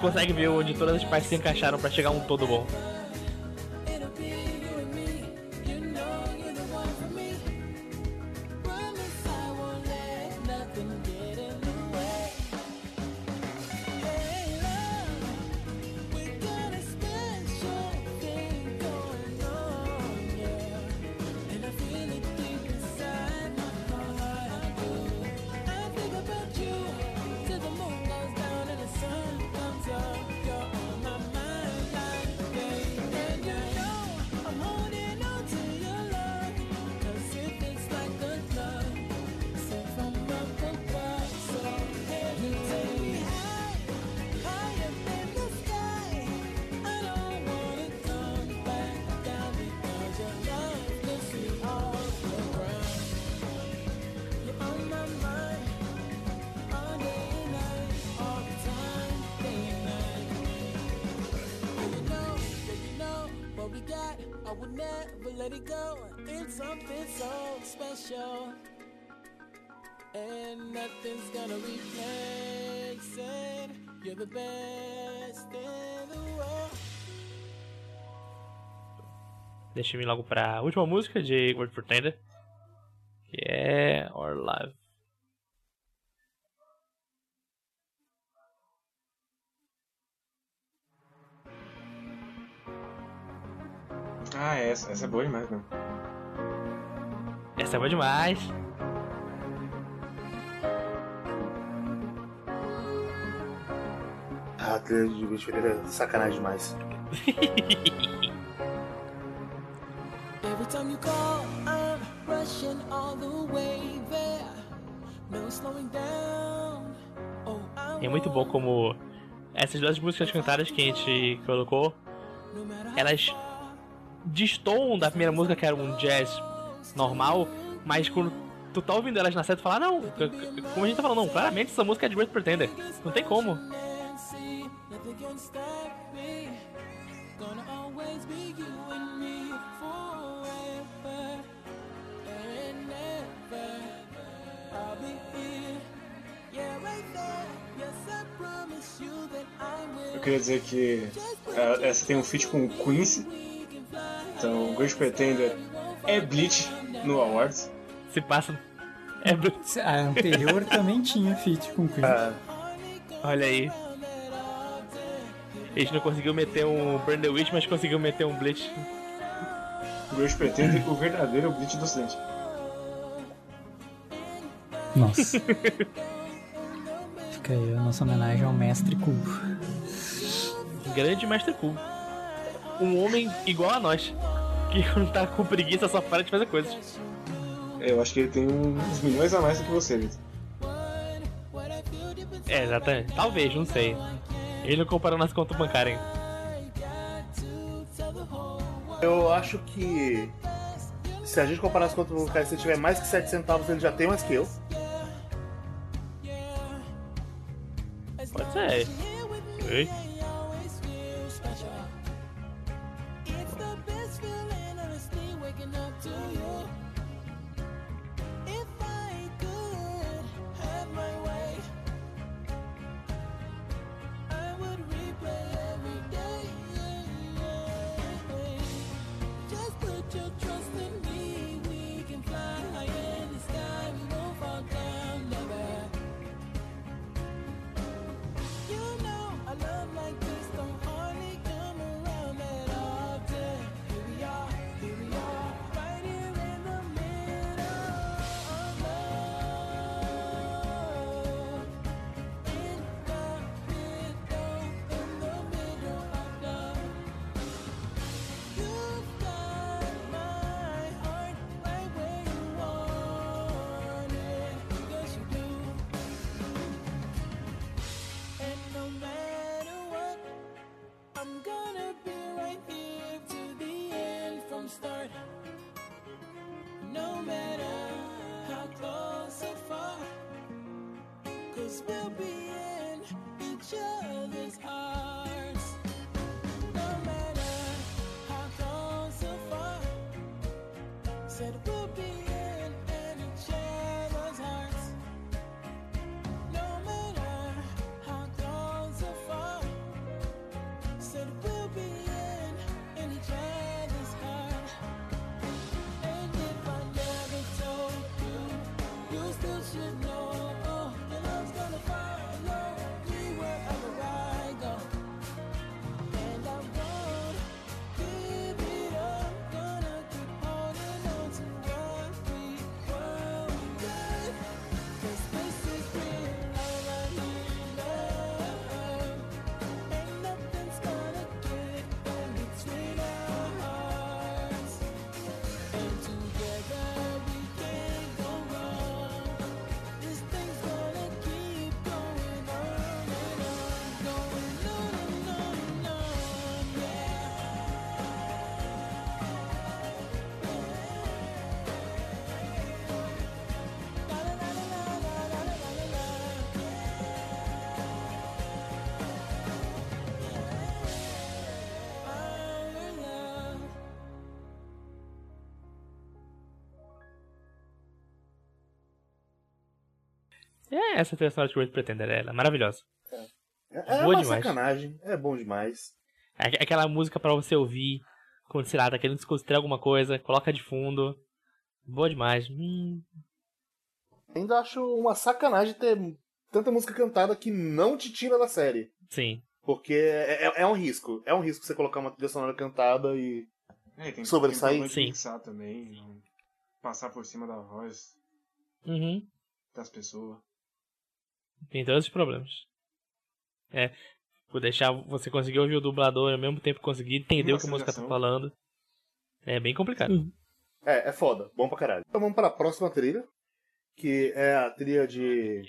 Speaker 8: Consegue ver onde todas as partes se encaixaram pra chegar um todo bom.
Speaker 4: I would never let it go. It's something so special. And nothing's gonna replace it. You're the best in the world.
Speaker 8: Deixa eu ir logo pra última música de World Pretender. Que é Our Live.
Speaker 3: Ah, essa, essa é boa demais mesmo.
Speaker 8: Essa é boa demais.
Speaker 1: Ah, trilha de Great Pretender é sacanagem demais.
Speaker 4: Every time you call, I'm rushing all the way there. No slowing down. Oh,
Speaker 8: é muito bom como essas duas músicas cantadas que a gente colocou, elas destoam da primeira música que era um jazz normal, mas quando tu tá ouvindo elas na série, tu fala, "Ah, não, como a gente tá falando, não, claramente essa música é de Great Pretender. Não tem como.
Speaker 4: there.
Speaker 3: queria dizer que é, essa tem um feat com o Quincy. Então, o Great Pretender é Bleach no Awards.
Speaker 8: Se passa. É, br-
Speaker 2: A anterior também tinha feat com Queen.
Speaker 1: Ah,
Speaker 8: olha aí. A gente não conseguiu meter um Burn the Witch, mas conseguiu meter um Bleach.
Speaker 3: O Great Pretender, o verdadeiro Bleach do Ocidente.
Speaker 2: Nossa. Fica aí a nossa homenagem ao mestre Cool.
Speaker 8: Grande Mestre Cool. Um homem igual a nós. Que quando tá com preguiça só para de fazer coisas.
Speaker 3: Eu acho que ele tem uns milhões a mais do que você, Vitor.
Speaker 8: É, exatamente. Talvez, não sei. Ele não comparou nossa conta bancária, hein?
Speaker 1: eu acho que se a gente comparar as contas bancárias, se ele tiver mais que 7 centavos, ele já tem mais que eu.
Speaker 8: Pode ser. Oi? Essa trilha sonora de Great Pretender, ela é maravilhosa.
Speaker 1: É, é
Speaker 8: Boa
Speaker 1: uma
Speaker 8: demais.
Speaker 1: sacanagem, é bom demais.
Speaker 8: É aqu- aquela música pra você ouvir quando, sei lá, tá querendo desconsiderar alguma coisa, coloca de fundo. Boa demais. Hum,
Speaker 1: Ainda acho uma sacanagem ter tanta música cantada que não te tira da série.
Speaker 8: sim.
Speaker 1: Porque é, é- é um risco. É um risco você colocar uma trilha sonora cantada e.
Speaker 3: É, tem,
Speaker 1: Sobressair?
Speaker 3: tem
Speaker 8: Sim.
Speaker 3: mixar também, passar por cima da voz
Speaker 8: Uhum.
Speaker 3: das pessoas.
Speaker 8: Tem todos os problemas. É. Por deixar você conseguir ouvir o dublador e ao mesmo tempo conseguir entender o que a música tá falando. É bem complicado.
Speaker 1: É, é foda. Bom pra caralho. Então vamos para a próxima trilha. Que é a trilha de.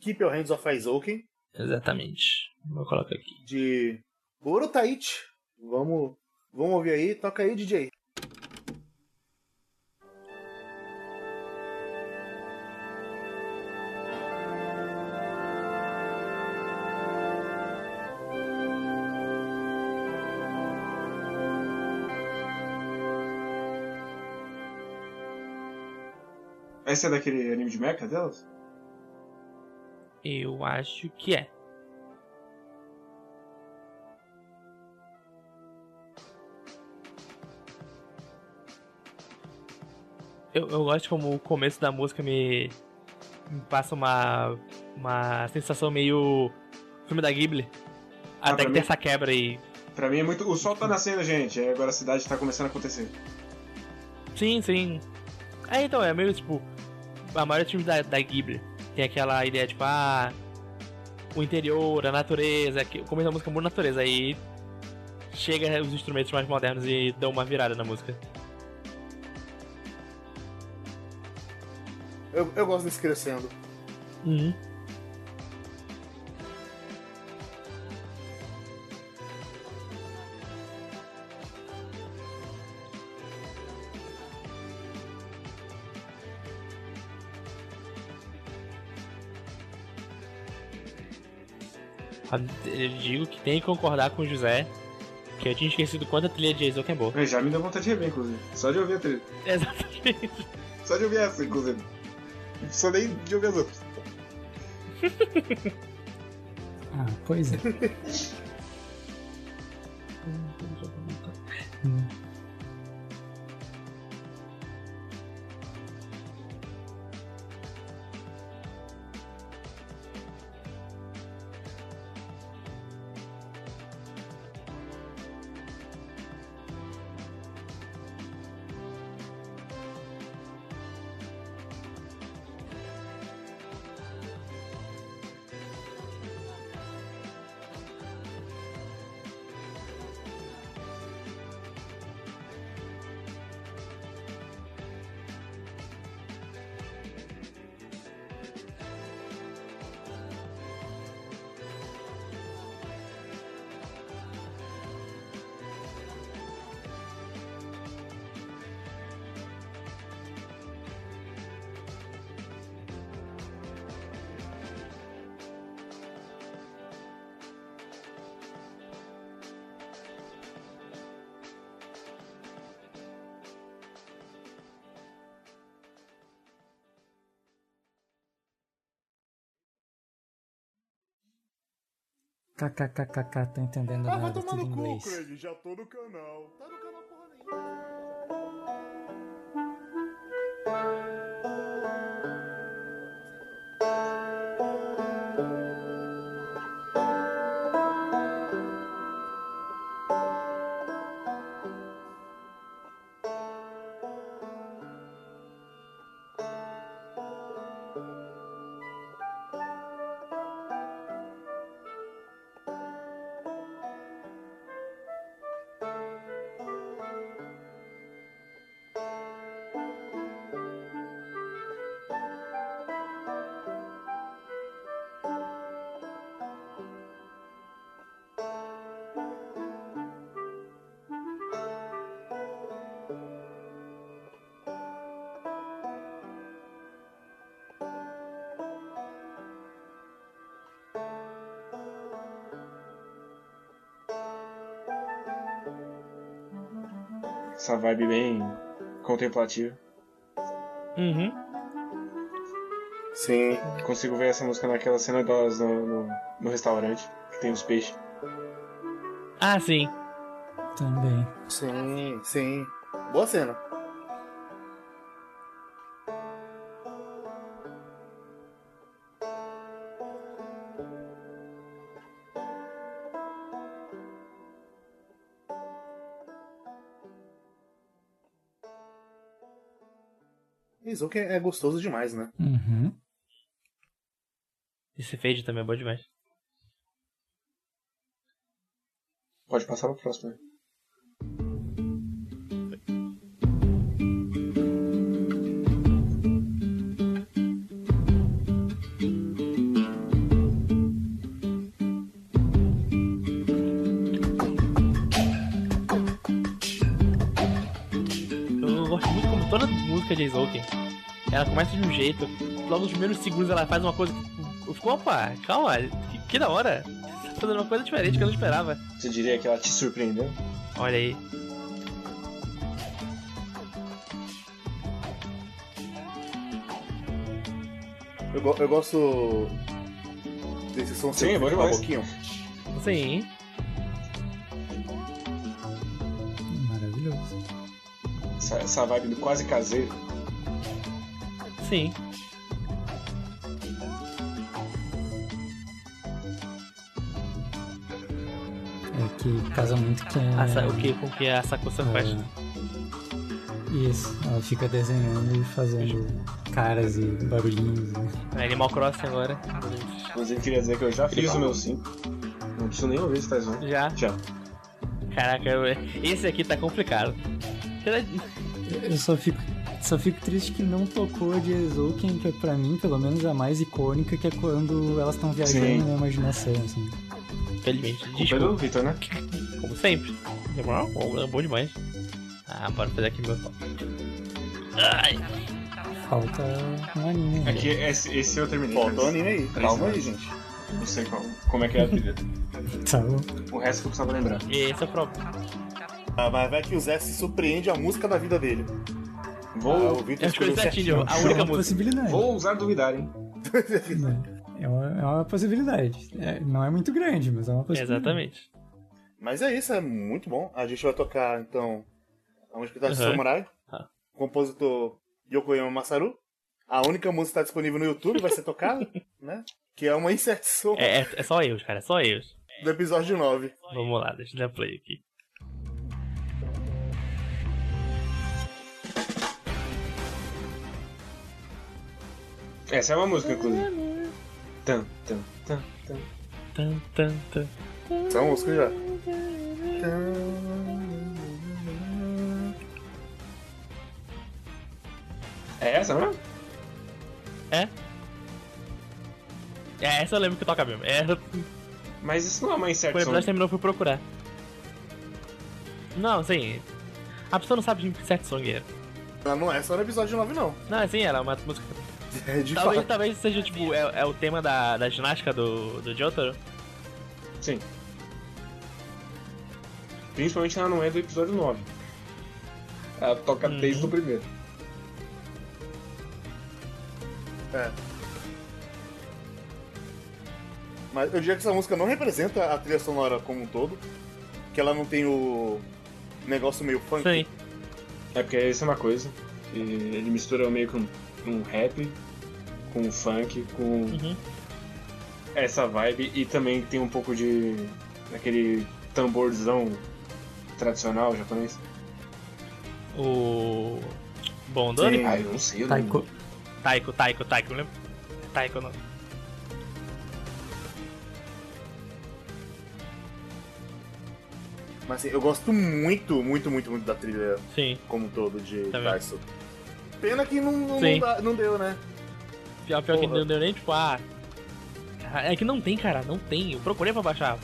Speaker 1: Keep Your Hands Off Aizoken.
Speaker 8: Exatamente. Vou colocar aqui.
Speaker 1: De Urutaichi. Vamos. Vamos ouvir aí. Toca aí, DJ.
Speaker 3: Essa é daquele anime de mecha delas?
Speaker 8: Eu acho que é.
Speaker 4: Eu, eu gosto como o começo da música me, me passa uma, uma sensação meio filme da Ghibli.
Speaker 3: Ah,
Speaker 4: Até que
Speaker 3: mim,
Speaker 4: tem essa quebra aí.
Speaker 3: Pra mim é muito. O sol tá nascendo, gente. Agora a cidade tá começando a acontecer.
Speaker 4: Sim, sim. É, então, é meio tipo. A maioria dos filmes da, da Ghibli tem aquela ideia, tipo, ah. O interior, a natureza. Que, o começo da música é muito natureza. Aí. Chega os instrumentos mais modernos e dão uma virada na música.
Speaker 1: Eu, eu gosto desse crescendo.
Speaker 4: Uhum. Eu digo que tem que concordar com o José, que eu tinha esquecido quanto a trilha de Jason é boa.
Speaker 3: É, Já me deu vontade de rever, inclusive. Só de ouvir a trilha.
Speaker 4: Exatamente.
Speaker 3: Só de ouvir essa, inclusive. Só nem de ouvir as outras.
Speaker 2: Ah, pois é. KKKKK, tô entendendo
Speaker 1: Ah,
Speaker 2: nada, tudo em inglês.
Speaker 1: Craig. Já tô no canal. Tá
Speaker 3: Essa vibe bem contemplativa.
Speaker 4: Uhum.
Speaker 1: Sim.
Speaker 3: Consigo ver essa música naquela cena delas no, no, no restaurante, que tem os peixes.
Speaker 4: Ah, sim.
Speaker 2: Também.
Speaker 1: Sim, sim. Boa cena. Izuki é gostoso demais, né?
Speaker 2: Uhum.
Speaker 4: Esse fade também é bom demais.
Speaker 3: Pode passar pro próximo. né?
Speaker 4: Eu gosto muito como toda música de Izouken. Ela começa de um jeito, logo nos primeiros segundos ela faz uma coisa que. Eu fico, opa, calma, que, que da hora. Tá fazendo uma coisa diferente que eu não esperava.
Speaker 3: Você diria que ela te surpreendeu?
Speaker 4: Olha aí.
Speaker 1: Eu, go- eu gosto desse som
Speaker 3: Sim, é bom demais.
Speaker 1: boquinha.
Speaker 4: Sim.
Speaker 2: Maravilhoso.
Speaker 3: Essa, essa vibe do quase caseiro.
Speaker 4: Sim.
Speaker 2: É que casa muito que é...
Speaker 4: A o que? Com que a Sakusa faz?
Speaker 2: É, Isso, ela fica desenhando e fazendo caras e barulhinhos. né?
Speaker 4: É Animal Crossing agora.
Speaker 3: Inclusive, queria dizer que eu já fiz o meu 5. Não preciso nem ouvir se faz um.
Speaker 4: Já.
Speaker 3: Já.
Speaker 4: Caraca, eu- esse aqui tá complicado.
Speaker 2: Eu só fico, só fico triste que não tocou de Ezouken, que é pra mim, pelo menos, a mais icônica, que é quando elas estão viajando
Speaker 3: Sim.
Speaker 2: na imaginação, assim.
Speaker 4: Infelizmente,
Speaker 3: Culpa é do
Speaker 4: desculpa.
Speaker 3: Vitor, né?
Speaker 4: Como sempre. Demorou? Bom, é bom demais. Ah, bora fazer aqui meu top. Ai,
Speaker 2: Falta um anime. né?
Speaker 3: Aqui, esse, esse eu terminei.
Speaker 1: Falta um
Speaker 3: mas
Speaker 1: anime aí. Calma aí, gente.
Speaker 3: Não sei qual, como é que é a trilha.
Speaker 2: Tá bom.
Speaker 3: O resto que eu precisava lembrar.
Speaker 4: esse é o problema.
Speaker 1: Ah, mas vai que o Zé se surpreende a música da vida dele. Ah,
Speaker 3: Vou,
Speaker 1: o Vitor
Speaker 4: Eu escolhi
Speaker 1: escolheu
Speaker 4: certinho,
Speaker 1: certinho.
Speaker 4: a
Speaker 2: É
Speaker 4: única
Speaker 2: uma
Speaker 4: música.
Speaker 2: possibilidade.
Speaker 3: vou ousar duvidar, hein?
Speaker 2: É uma, é uma possibilidade. É, não é muito grande, mas é uma possibilidade.
Speaker 4: Exatamente.
Speaker 1: Mas é isso, é muito bom. A gente vai tocar, então, a música da
Speaker 4: Uhum.
Speaker 1: Samurai.
Speaker 4: Ah.
Speaker 1: Compositor Yokoyama Masaru. A única música que está disponível no YouTube vai ser tocada, né? Que é uma inserção
Speaker 4: É, é, é só erros, cara, é só erros.
Speaker 1: do episódio 9.
Speaker 4: Vamos lá, deixa eu dar play aqui.
Speaker 3: Essa é uma música, inclusive. Tan, tan, tan, tan.
Speaker 4: Tan, tan, tan.
Speaker 1: Essa é uma música já.
Speaker 3: É essa, não?
Speaker 4: É? É, essa eu lembro que toca mesmo. É,
Speaker 3: Mas isso não é uma
Speaker 4: quando o
Speaker 3: inserção.
Speaker 4: episódio terminou, eu fui procurar. Não, assim. A pessoa não sabe de certo song era.
Speaker 1: Ela não é só no episódio 9, não.
Speaker 4: Não, assim, ela é uma música.
Speaker 1: É de
Speaker 4: Talvez,
Speaker 1: fato.
Speaker 4: talvez seja, tipo, é, é o tema da, da ginástica do, do Jotaro.
Speaker 3: Sim. Principalmente ela não é do episódio 9. Ela toca
Speaker 4: Uhum.
Speaker 3: desde o primeiro.
Speaker 1: É. Mas eu diria que essa música não representa a trilha sonora como um todo. Que ela não tem o negócio meio funk.
Speaker 4: Sim.
Speaker 3: É porque essa é uma coisa. ele mistura meio que um, um rap com funk, com
Speaker 4: Uhum.
Speaker 3: essa vibe e também tem um pouco de aquele tamborzão tradicional japonês.
Speaker 4: O. Bondori?
Speaker 3: Ah, eu não sei o nome.
Speaker 2: Taiko.
Speaker 4: Taiko, Taiko, Taiko, lembra? Taiko não.
Speaker 1: Mas assim, eu gosto muito, muito, muito, muito da trilha
Speaker 4: Sim.
Speaker 1: como um todo de
Speaker 4: Também.
Speaker 1: Pena que não, não, dá- não deu, né?
Speaker 4: Pior, pior que não deu nem tipo, ah. É que não tem, cara, não tem. Eu procurei pra baixar.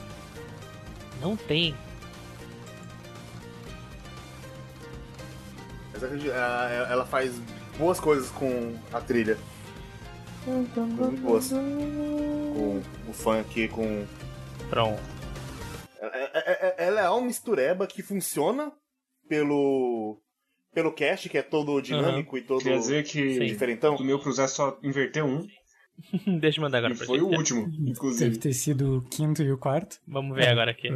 Speaker 4: Não tem.
Speaker 1: Mas ela faz boas coisas com a trilha. Muito boas. Com o funk, com.
Speaker 4: Pronto.
Speaker 1: É- é- é- Ela é uma mistureba que funciona pelo. Pelo cast, que é todo dinâmico e todo
Speaker 3: Queria dizer que
Speaker 4: Sim.
Speaker 1: diferentão.
Speaker 3: o meu cruzar só inverteu um
Speaker 4: Deixa eu mandar agora
Speaker 3: e
Speaker 4: pra
Speaker 3: foi o
Speaker 4: gente.
Speaker 3: último,
Speaker 2: Deve
Speaker 3: inclusive.
Speaker 2: ter sido o quinto e o quarto.
Speaker 4: Vamos ver agora aqui.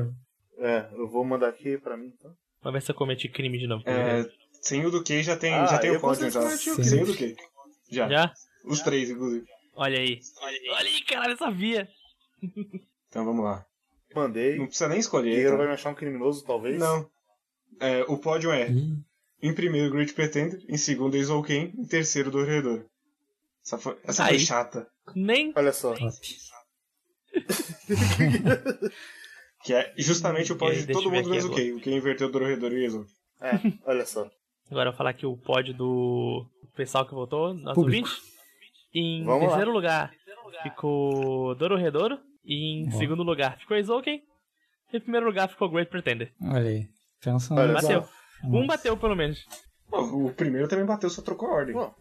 Speaker 1: É, eu vou mandar aqui pra mim. Então.
Speaker 4: Vamos ver se eu cometi crime de novo.
Speaker 3: É, sem o do que já tem,
Speaker 1: Ah,
Speaker 3: já tem o pódio
Speaker 1: consigo
Speaker 3: já.
Speaker 1: o.
Speaker 3: Sem o do que. Já.
Speaker 4: Já?
Speaker 3: Os três, inclusive.
Speaker 4: Olha aí. Olha aí, caralho, eu sabia.
Speaker 3: Então vamos lá.
Speaker 1: Mandei.
Speaker 3: Não precisa nem escolher.
Speaker 1: Guerreiro
Speaker 3: tá?
Speaker 1: vai me achar um criminoso, talvez.
Speaker 3: Não. É, o pódio é
Speaker 2: Ih,
Speaker 3: em primeiro Great Pretender, em segundo Izouken, em terceiro Dorredor. Essa foi, essa foi chata.
Speaker 4: Nem.
Speaker 1: Olha só.
Speaker 3: Que é justamente o pódio de todo mundo menos o Ken. O Ken inverteu o Dorredor e o Izouken.
Speaker 1: É, olha só.
Speaker 4: Agora eu vou falar aqui o pódio do pessoal que votou, nosso
Speaker 2: Público.
Speaker 4: ouvinte. Em
Speaker 1: Vamos lá.
Speaker 4: terceiro lugar ficou Dororedoro. E em segundo lugar ficou Izouken. E em primeiro lugar ficou Great Pretender.
Speaker 2: Olha aí. Pensa
Speaker 1: Olha,
Speaker 4: Bateu.
Speaker 2: Nossa.
Speaker 4: Um bateu, pelo menos.
Speaker 3: Bom, o primeiro também bateu, só trocou a ordem.
Speaker 1: Bom.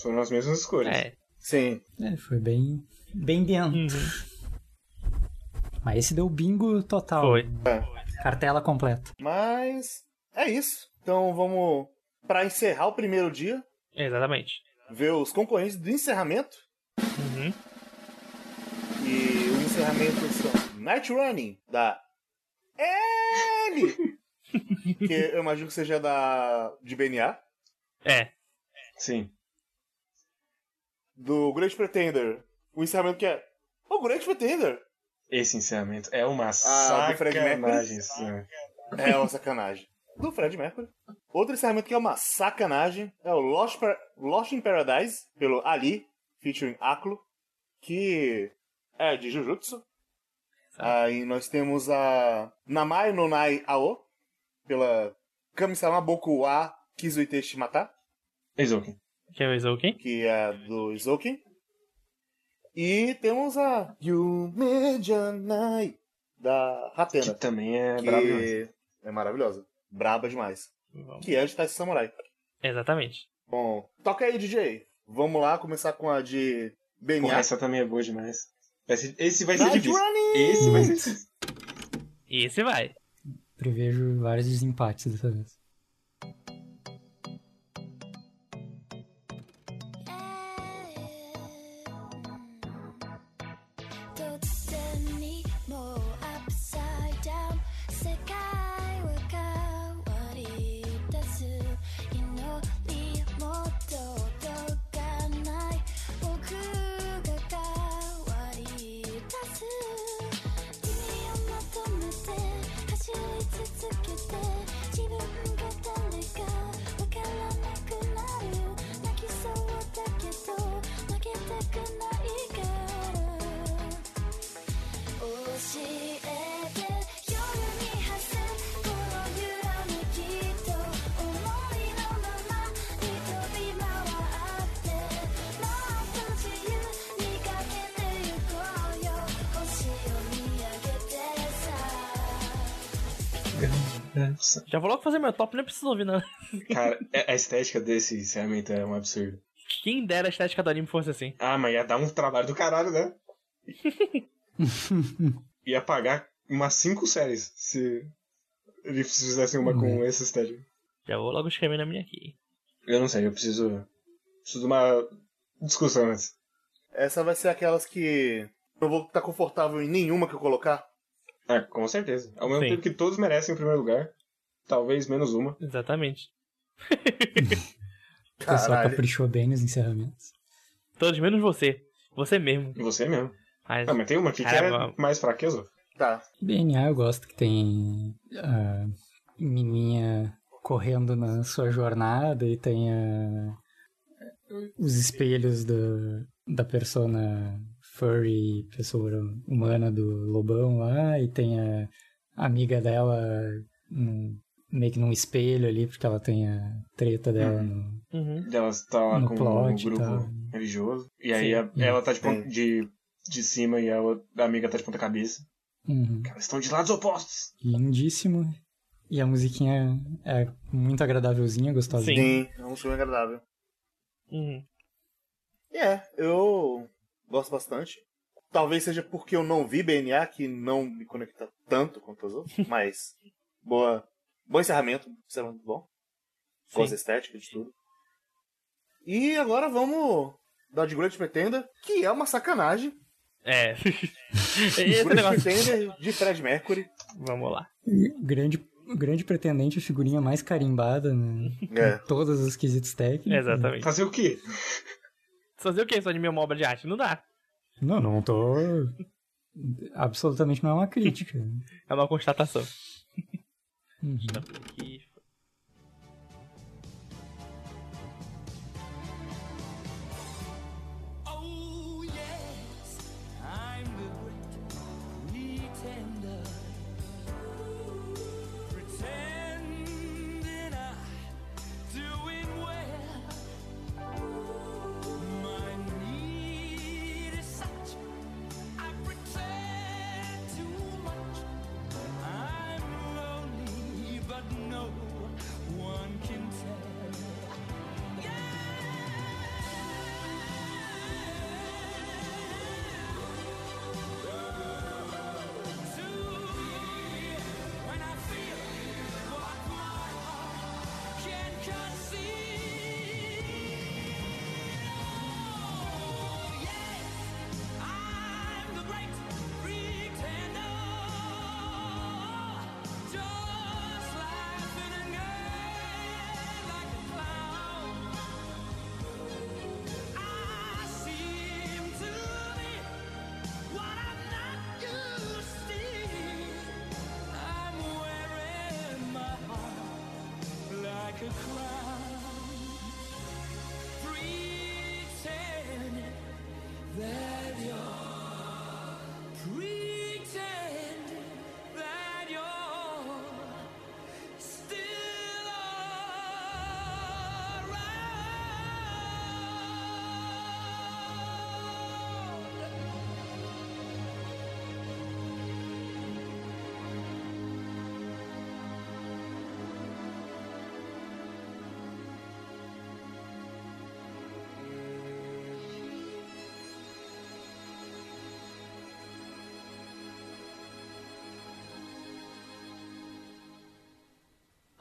Speaker 3: Foram as mesmas escolhas.
Speaker 4: É.
Speaker 1: Sim.
Speaker 2: É, foi bem, bem dentro.
Speaker 4: Uhum.
Speaker 2: Mas esse deu bingo total.
Speaker 4: Foi.
Speaker 2: Cartela completa.
Speaker 1: Mas é isso. Então vamos, pra encerrar o primeiro dia,
Speaker 4: Exatamente.
Speaker 1: ver os concorrentes do encerramento.
Speaker 4: Uhum.
Speaker 1: E o encerramento são Night Running, da L! Que eu imagino que seja da de BNA.
Speaker 4: É.
Speaker 3: Sim.
Speaker 1: do Great Pretender, o encerramento que é o Great Pretender.
Speaker 3: Esse encerramento é uma
Speaker 1: Ah,
Speaker 3: sacanagem.
Speaker 1: É uma sacanagem. Do Fred Mercury. Outro encerramento que é uma sacanagem é o Lost, Par- Lost in Paradise, pelo Ali, featuring Aklo, que é de Jujutsu. Aí nós temos a Namai no Nai Ao, pela Kami-sama Boku wa Kizuite Shimata,
Speaker 3: Eizouken.
Speaker 4: Que é o Izouken?
Speaker 1: que é do Izouken. E temos a Yume Janai, da
Speaker 3: Que
Speaker 1: Hatena,
Speaker 3: também é
Speaker 1: que
Speaker 3: demais.
Speaker 1: é maravilhosa. Braba demais.
Speaker 4: Vamos.
Speaker 1: Que é de Taisi Samurai.
Speaker 4: Exatamente.
Speaker 1: Bom, toca aí, DJ. Vamos lá começar com a de BNA.
Speaker 3: essa também é boa demais. Esse, vai ser
Speaker 1: Night
Speaker 3: difícil.
Speaker 1: Running!
Speaker 3: Esse vai ser difícil.
Speaker 4: Esse vai.
Speaker 2: Prevejo vários desempates dessa vez.
Speaker 4: Já vou logo fazer meu top, nem preciso ouvir nada.
Speaker 3: Cara, a a estética desse encerramento é um absurdo.
Speaker 4: Quem dera a estética do anime fosse assim.
Speaker 3: Ah, mas ia dar um trabalho do caralho, né? ia pagar umas cinco séries se eles fizessem uma com essa estética.
Speaker 4: Já vou logo escrever na minha aqui.
Speaker 3: Eu não sei, eu preciso. Preciso de uma discussão antes.
Speaker 1: Essa vai ser aquelas que eu vou estar confortável em nenhuma que eu colocar.
Speaker 3: Ah, com certeza. Ao mesmo
Speaker 4: Sim.
Speaker 3: tempo que todos merecem em primeiro lugar. Talvez menos uma.
Speaker 4: Exatamente.
Speaker 2: O pessoal caprichou bem nos encerramentos.
Speaker 4: Todos menos você. Você mesmo.
Speaker 3: E você mesmo.
Speaker 4: Mas,
Speaker 3: Ah, mas tem uma aqui que
Speaker 4: Caramba.
Speaker 3: é mais fraqueza.
Speaker 1: Tá.
Speaker 2: BNA eu gosto que tem a menininha correndo na sua jornada e tem a- os espelhos do, da persona furry, pessoa humana do lobão lá, e tem a amiga dela num- meio que num espelho ali, porque ela tem a treta dela no,
Speaker 4: Uhum.
Speaker 3: Ela tá lá
Speaker 2: No
Speaker 3: com
Speaker 2: e
Speaker 3: o grupo religioso. E aí
Speaker 4: Sim.
Speaker 3: a- ela tá
Speaker 1: Sim.
Speaker 3: de, de cima e a, outra- a amiga tá de ponta cabeça.
Speaker 2: Uhum.
Speaker 3: Elas estão de lados opostos.
Speaker 2: Lindíssimo. E a musiquinha é muito agradávelzinha, gostosinha.
Speaker 1: Sim, é um filme agradável.
Speaker 4: Uhum.
Speaker 1: E é, eu gosto bastante. Talvez seja porque eu não vi BNA que não me conecta tanto quanto os outros, mas boa, bom encerramento, encerramento bom. Gosto da estética de tudo. E agora vamos dar de Great Pretender, que é uma sacanagem.
Speaker 4: É. Esse negócio.
Speaker 1: De Fred Mercury.
Speaker 4: Vamos lá.
Speaker 2: Grande, grande pretendente, a figurinha mais carimbada né?
Speaker 1: É.
Speaker 2: em todos os quesitos técnicos.
Speaker 4: Exatamente.
Speaker 3: Fazer o quê?
Speaker 4: Fazer o que? Só de minha obra de arte? Não dá.
Speaker 2: Não, não tô. Absolutamente não é uma crítica.
Speaker 4: É uma constatação.
Speaker 2: Uhum.
Speaker 4: Aqui.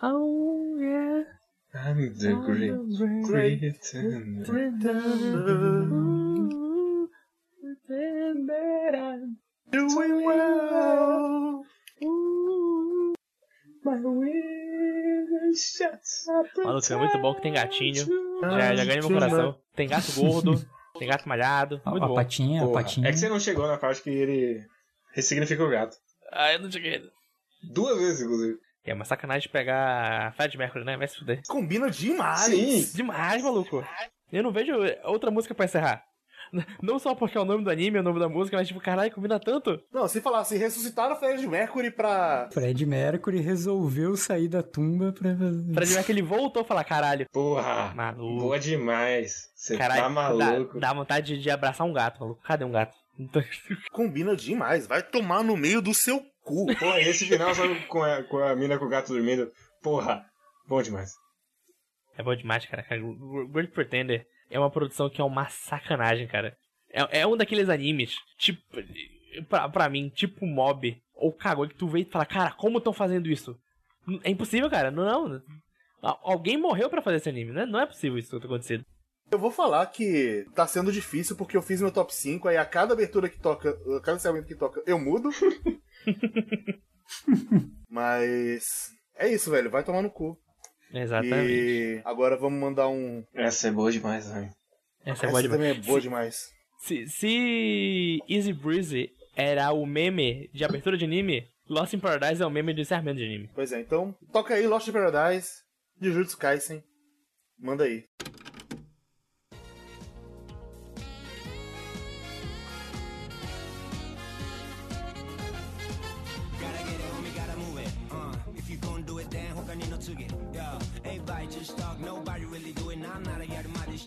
Speaker 4: Oh, yeah.
Speaker 3: I'm the great, great
Speaker 1: Doing well.
Speaker 4: Maluco, é muito bom que tem gatinho. Já, já ganhei meu coração. Tem gato gordo, tem gato malhado.
Speaker 2: A,
Speaker 4: Muito
Speaker 2: a
Speaker 4: bom.
Speaker 2: patinha, a
Speaker 3: Porra,
Speaker 2: patinha.
Speaker 3: É que você não chegou na parte que ele ressignifica o gato.
Speaker 4: Ah, eu não cheguei.
Speaker 3: Duas vezes, inclusive.
Speaker 4: É uma sacanagem pegar Fred Mercury, né? Vai se fuder.
Speaker 1: Combina demais.
Speaker 3: Sim.
Speaker 4: Demais, maluco. Eu não vejo outra música pra encerrar. Não só porque é o nome do anime, é o nome da música, mas tipo, caralho, combina tanto.
Speaker 1: Não, se falar assim, ressuscitaram o Fred Mercury pra.
Speaker 2: Fred Mercury resolveu sair da tumba pra fazer.
Speaker 4: Fred Mercury voltou a falar, caralho.
Speaker 3: Porra,
Speaker 4: Maluco.
Speaker 3: boa demais. Você
Speaker 4: Caralho,
Speaker 3: tá maluco.
Speaker 4: Dá, dá vontade de, de abraçar um gato, maluco. Cadê um gato?
Speaker 1: Combina demais. Vai tomar no meio do seu cu.
Speaker 3: E esse final só com a, com a mina com o gato dormindo. Porra, bom demais.
Speaker 4: É bom demais, cara. Cara, o Great Pretender é uma produção que é uma sacanagem, cara. É, é um daqueles animes, tipo, pra, pra mim, tipo Mob ou Kagoi, que tu vê e fala, cara, como estão fazendo isso? É impossível, cara. Não, não. Al- Alguém morreu pra fazer esse anime, né? Não é possível isso ter acontecido.
Speaker 1: Eu vou falar que tá sendo difícil porque eu fiz meu top 5, aí a cada abertura que toca, a cada encerramento que toca, eu mudo. Mas. É isso, velho. Vai tomar no cu.
Speaker 4: Exatamente.
Speaker 1: E agora vamos mandar um.
Speaker 3: Essa é boa demais, velho.
Speaker 4: Essa é
Speaker 1: Essa
Speaker 4: boa demais.
Speaker 1: também é boa demais.
Speaker 4: Se, se Easy Breezy era o meme de abertura de anime, Lost in Paradise é o meme de encerramento de anime.
Speaker 1: Pois é, então toca aí Lost in Paradise, de Jujutsu Kaisen. Manda aí.
Speaker 5: やるまで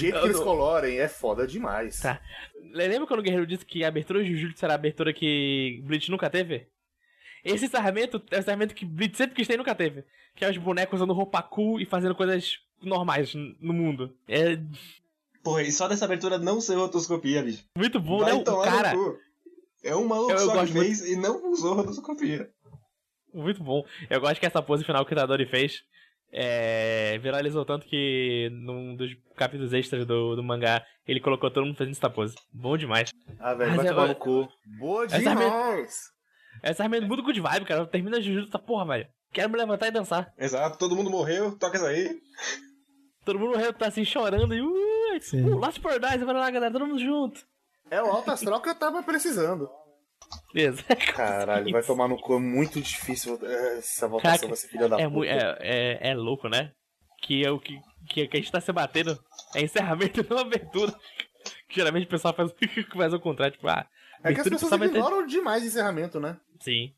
Speaker 1: jeito que eles colorem é foda demais.
Speaker 4: Tá. Lembra quando o Guerreiro disse que a abertura de Jujutsu era a abertura que Bleach nunca teve? Esse encerramento é o encerramento que Bleach sempre quis ter e nunca teve. Que é os bonecos usando roupa cool e fazendo coisas normais no mundo. É
Speaker 3: Porra, e só dessa abertura não ser rotoscopia, bicho.
Speaker 4: muito bom,
Speaker 3: Vai
Speaker 4: né? O cara.
Speaker 3: É um maluco
Speaker 4: Eu- eu
Speaker 3: só que fez e não usou rotoscopia.
Speaker 4: Muito bom. Eu gosto que essa pose final que o Itadori fez é, viralizou tanto que num dos capítulos extras do, do mangá ele colocou todo mundo fazendo essa pose. Bom demais.
Speaker 1: Ah, velho,
Speaker 4: Mas
Speaker 1: vai
Speaker 4: é-
Speaker 1: tomar no cu. Boa
Speaker 4: Essa é
Speaker 1: demais.
Speaker 4: Essa é muito good vibe, cara. Termina Jujutsu, tá porra, velho. Quero me levantar e dançar.
Speaker 3: Exato, todo mundo morreu, toca isso aí.
Speaker 4: Todo mundo tá assim chorando e. Uh,
Speaker 2: Sim.
Speaker 4: uh, Lost Paradise, vai lá, galera, todo mundo junto.
Speaker 1: É o alto astral que eu tava precisando.
Speaker 4: Beleza.
Speaker 1: Caralho, vai tomar no cu. É muito difícil essa votação,
Speaker 4: Caraca,
Speaker 1: vai ser filha da
Speaker 4: É,
Speaker 1: puta.
Speaker 4: é, é, é louco, né? Que é o que, que, que a gente tá se batendo. É encerramento não abertura. Que geralmente o pessoal faz, faz o contrário, tipo, ah.
Speaker 1: É que as pessoas ignoram demais encerramento, né?
Speaker 4: Sim.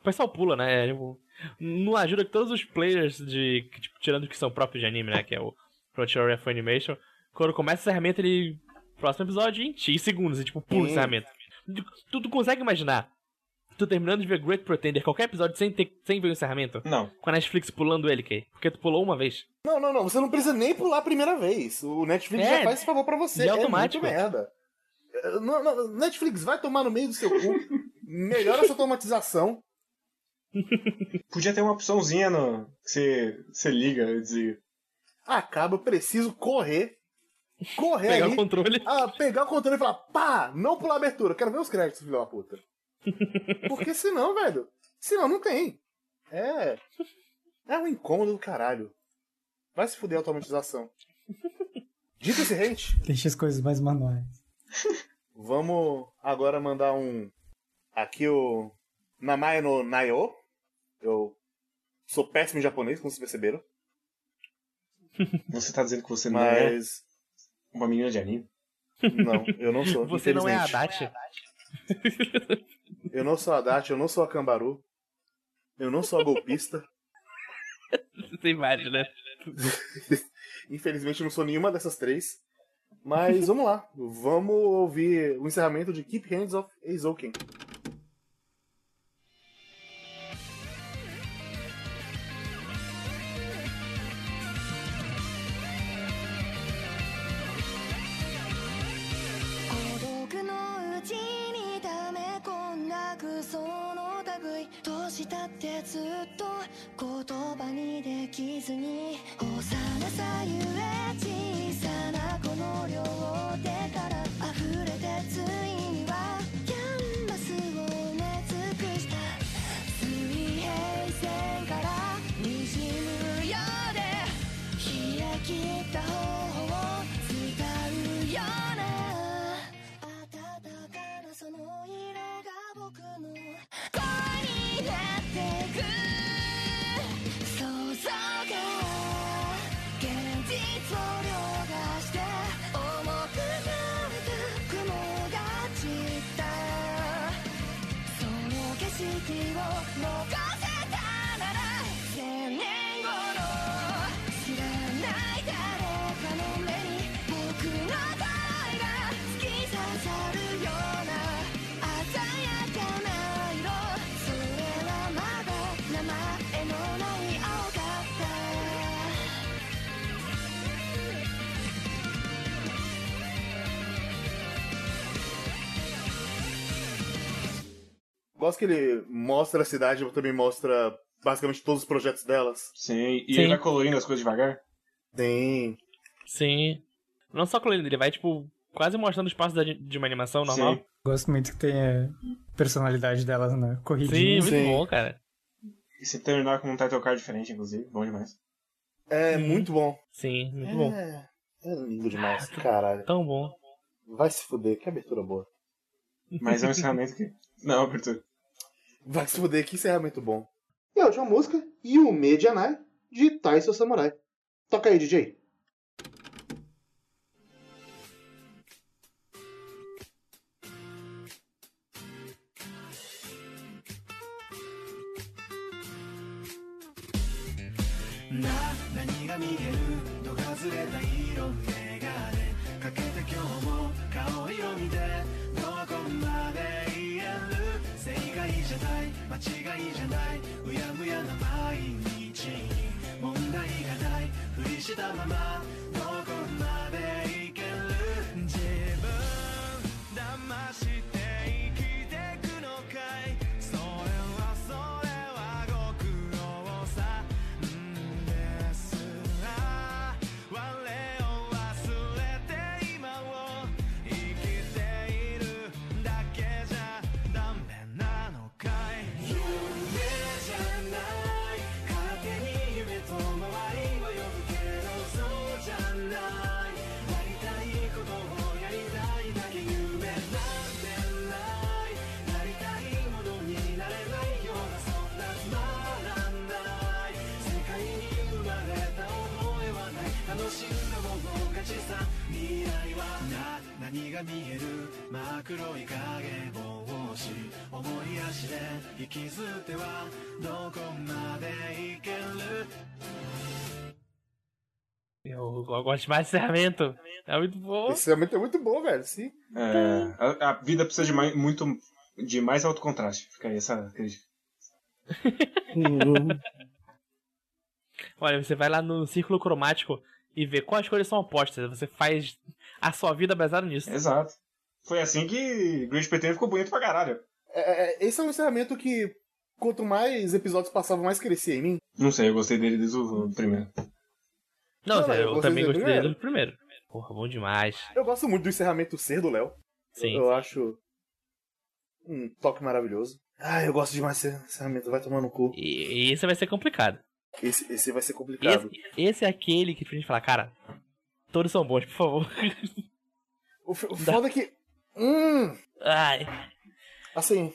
Speaker 4: O pessoal pula, né? Tipo, não ajuda que todos os players de. Tipo, tirando que são próprios de anime, né? Que é o Crunchyroll e a Funimation. Quando começa o encerramento, ele. Próximo episódio em X segundos, e tipo, pula o encerramento. Tu, tu consegue imaginar? Tu terminando de ver Great Pretender, qualquer episódio sem, ter, sem ver o encerramento?
Speaker 3: Não.
Speaker 4: Com a Netflix pulando ele, Kay? Porque tu pulou uma vez.
Speaker 1: Não, não, não. Você não precisa nem pular a primeira vez. O Netflix
Speaker 4: É,
Speaker 1: já faz esse favor pra você. É
Speaker 4: automático.
Speaker 1: muito merda. É, Não, não, Netflix, vai tomar no meio do seu cu. Melhora essa automatização.
Speaker 3: Podia ter uma opçãozinha no. que você, você liga e desliga.
Speaker 1: acaba, eu preciso correr. Correr
Speaker 4: Pegar
Speaker 1: ali,
Speaker 4: o controle.
Speaker 1: ah, pegar o controle e falar, pá, não pular a abertura, quero ver os créditos, filho da puta. Porque senão, velho, senão não tem. É. É um incômodo do caralho. Vai se fuder a automatização. Dito esse hate,
Speaker 2: Deixa as coisas mais manuais.
Speaker 1: vamos agora mandar um. Aqui o. Namae no Nayo. Eu sou péssimo em japonês, como vocês perceberam.
Speaker 3: Você tá dizendo que você não é
Speaker 1: Mas.
Speaker 3: Uma menina de anime?
Speaker 1: Não, eu não sou.
Speaker 4: Você não é a
Speaker 1: infelizmente.
Speaker 4: Dati.
Speaker 1: Eu não sou a Dati, eu não sou a Cambaru. Eu não sou a golpista.
Speaker 4: Tem vários, né?
Speaker 1: Infelizmente eu não sou nenhuma dessas três. Mas vamos lá. Vamos ouvir o encerramento de Keep Hands of Eizouken.
Speaker 9: んだクソの類どうしたってずっと言葉にできずに幼さゆえ小さなこの両手から溢れてついに
Speaker 1: Gosto que ele mostra a cidade, mas também mostra basicamente todos os projetos delas.
Speaker 3: Sim, e
Speaker 4: Sim.
Speaker 3: ele vai colorindo as coisas devagar.
Speaker 1: Tem.
Speaker 4: Sim. Não só colorindo, ele vai, tipo, quase mostrando os passos da- de uma animação normal.
Speaker 3: Sim.
Speaker 2: Gosto muito que tenha personalidade delas na
Speaker 4: Sim,
Speaker 2: corridinha.
Speaker 4: muito
Speaker 1: Sim.
Speaker 4: bom, cara.
Speaker 3: E se terminar com um title card diferente, inclusive, bom demais.
Speaker 1: É
Speaker 4: Uhum.
Speaker 1: muito bom.
Speaker 4: Sim, muito bom.
Speaker 1: É, é lindo demais, caralho.
Speaker 4: Tão bom.
Speaker 1: Vai se fuder, que abertura boa.
Speaker 3: Mas é um encerramento que. Não, abertura.
Speaker 1: Vai se fuder, que encerramento bom. E a última música, Yume Janai, de Taiso Samurai. Toca aí, DJ.
Speaker 5: な何が見える度がずれた色眼鏡かけて今日も 間違いじゃない。うやむやな毎日。問題がない。ふりしたまま。どこま
Speaker 4: Eu, gosto demais desse encerramento. É muito bom.
Speaker 1: Esse encerramento é muito bom, velho. Sim.
Speaker 3: É, a, a vida precisa de mais, muito. de mais alto contraste. Fica aí essa crítica.
Speaker 4: Olha, você vai lá no círculo cromático e vê quais cores são opostas. Você faz a sua vida baseada nisso.
Speaker 3: Exato. Foi assim que Great Pretender ficou bonito pra caralho.
Speaker 1: É, é, esse é um encerramento que, quanto mais episódios passavam, mais crescia em mim.
Speaker 3: Não sei, eu gostei dele desde o primeiro.
Speaker 4: Não,
Speaker 1: Não,
Speaker 4: eu,
Speaker 1: eu gostei
Speaker 4: também
Speaker 1: do
Speaker 4: gostei
Speaker 1: primeiro.
Speaker 4: do primeiro. Porra, bom demais.
Speaker 1: Eu gosto muito do encerramento ser do Léo.
Speaker 4: Sim.
Speaker 1: Eu acho um toque maravilhoso. Ah, eu gosto demais desse encerramento, vai tomar no cu.
Speaker 4: E, esse vai ser complicado.
Speaker 1: Esse, esse vai ser complicado.
Speaker 4: Esse, esse é aquele que a gente fala, cara, todos são bons, por favor.
Speaker 1: O, o foda é que. Hum,
Speaker 4: Ai,
Speaker 1: assim.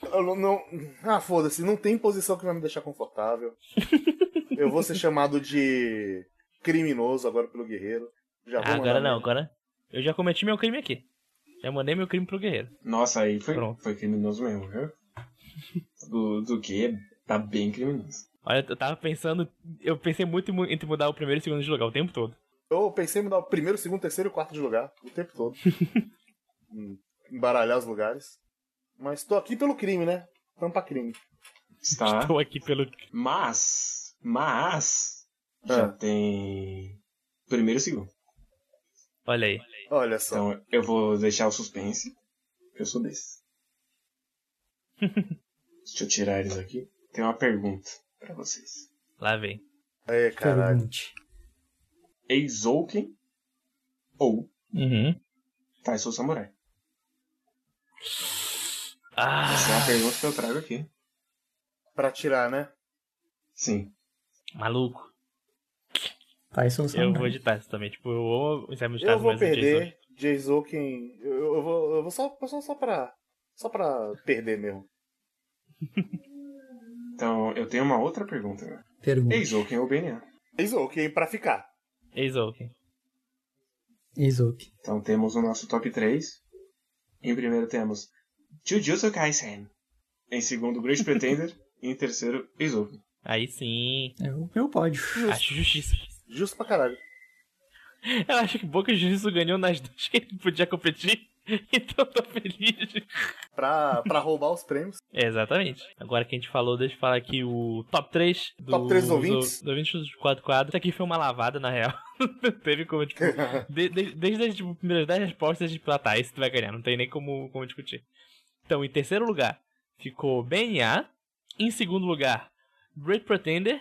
Speaker 1: Eu não, não- ah, foda-se, não tem posição que vai me deixar confortável. eu vou ser chamado de criminoso agora pelo guerreiro. Já vou
Speaker 4: agora
Speaker 1: mandar
Speaker 4: não, agora eu já cometi meu crime aqui. Já mandei meu crime pro guerreiro.
Speaker 3: Nossa, aí foi,
Speaker 4: Pronto.
Speaker 3: foi criminoso mesmo, viu? Do, do que tá bem criminoso.
Speaker 4: Olha, eu tava pensando, eu pensei muito em mudar o primeiro e o segundo de lugar o tempo todo.
Speaker 1: Eu pensei em mudar o primeiro, segundo, terceiro e quarto de lugar o tempo todo. Embaralhar os lugares. Mas tô aqui pelo crime, né? Tampa crime.
Speaker 3: Está.
Speaker 4: Estou aqui pelo.
Speaker 3: Mas. Mas. Já
Speaker 1: Ah.
Speaker 3: tem. Primeiro e segundo.
Speaker 4: Olha aí.
Speaker 1: Olha só.
Speaker 3: Então eu vou deixar o suspense. Eu sou desse. Deixa eu tirar eles aqui. Tem uma pergunta pra vocês.
Speaker 4: Lá vem.
Speaker 1: É, caralho.
Speaker 3: Eizouken ou
Speaker 4: Uhum.
Speaker 3: Taisou Samurai?
Speaker 4: Ah,
Speaker 3: Essa é a pergunta que eu trago aqui.
Speaker 1: Pra tirar, né?
Speaker 3: Sim.
Speaker 4: maluco.
Speaker 2: Tyson
Speaker 4: Eu vou editar isso também. Tipo, eu vou encerrar meus
Speaker 1: Eu
Speaker 4: estados,
Speaker 1: vou
Speaker 4: mas o Jason-
Speaker 1: perder. Jayzoken. Eu, eu vou, eu vou só, só, só pra. Só pra perder mesmo.
Speaker 3: Então eu tenho uma outra pergunta. agora.
Speaker 2: Pergunte.
Speaker 3: Eizouken ou BNA?
Speaker 1: Jayzoken pra ficar.
Speaker 4: Eizouken.
Speaker 2: Izuki.
Speaker 3: Então temos o nosso top 3. Em primeiro temos Jujutsu Kaisen. Em segundo, Great Pretender. e em terceiro, Eizouken.
Speaker 4: Aí sim.
Speaker 2: É o meu pódio.
Speaker 4: Acho justiça.
Speaker 1: Justo pra caralho.
Speaker 4: Eu acho que Boca Jiu-Jitsu ganhou nas duas que ele podia competir. Então eu tô feliz.
Speaker 1: Pra, pra roubar os prêmios.
Speaker 4: É, exatamente. Agora que a gente falou, deixa eu falar aqui o top 3 do,
Speaker 1: Top 3 dos ouvintes?
Speaker 4: Do, do ouvintes dos 4 quadros. Isso aqui foi uma lavada, na real. Não teve como, tipo, de- de- desde as tipo, primeiras 10 respostas a gente falar, tá, esse tu vai ganhar, não tem nem como, como discutir. Então, em terceiro lugar, ficou BNA. Em segundo lugar, Great Pretender.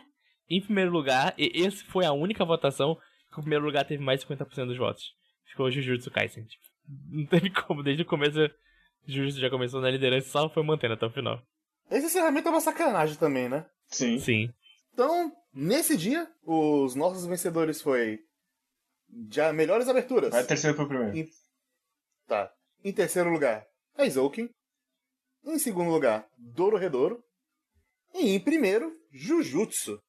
Speaker 4: Em primeiro lugar, e esse foi a única votação que o primeiro lugar teve mais de 50% dos votos. Ficou Jujutsu Kaisen. Tipo, não teve como, desde o começo, Jujutsu já começou na liderança e só foi mantendo até o final.
Speaker 1: Esse encerramento é uma sacanagem também, né?
Speaker 3: Sim.
Speaker 4: Sim.
Speaker 1: Então, nesse dia, os nossos vencedores foi. Já melhores aberturas.
Speaker 3: Vai terceiro pro primeiro.
Speaker 1: Em- Tá. Em terceiro lugar, Eizouken. Em segundo lugar, Dororedoro. E em primeiro, Jujutsu.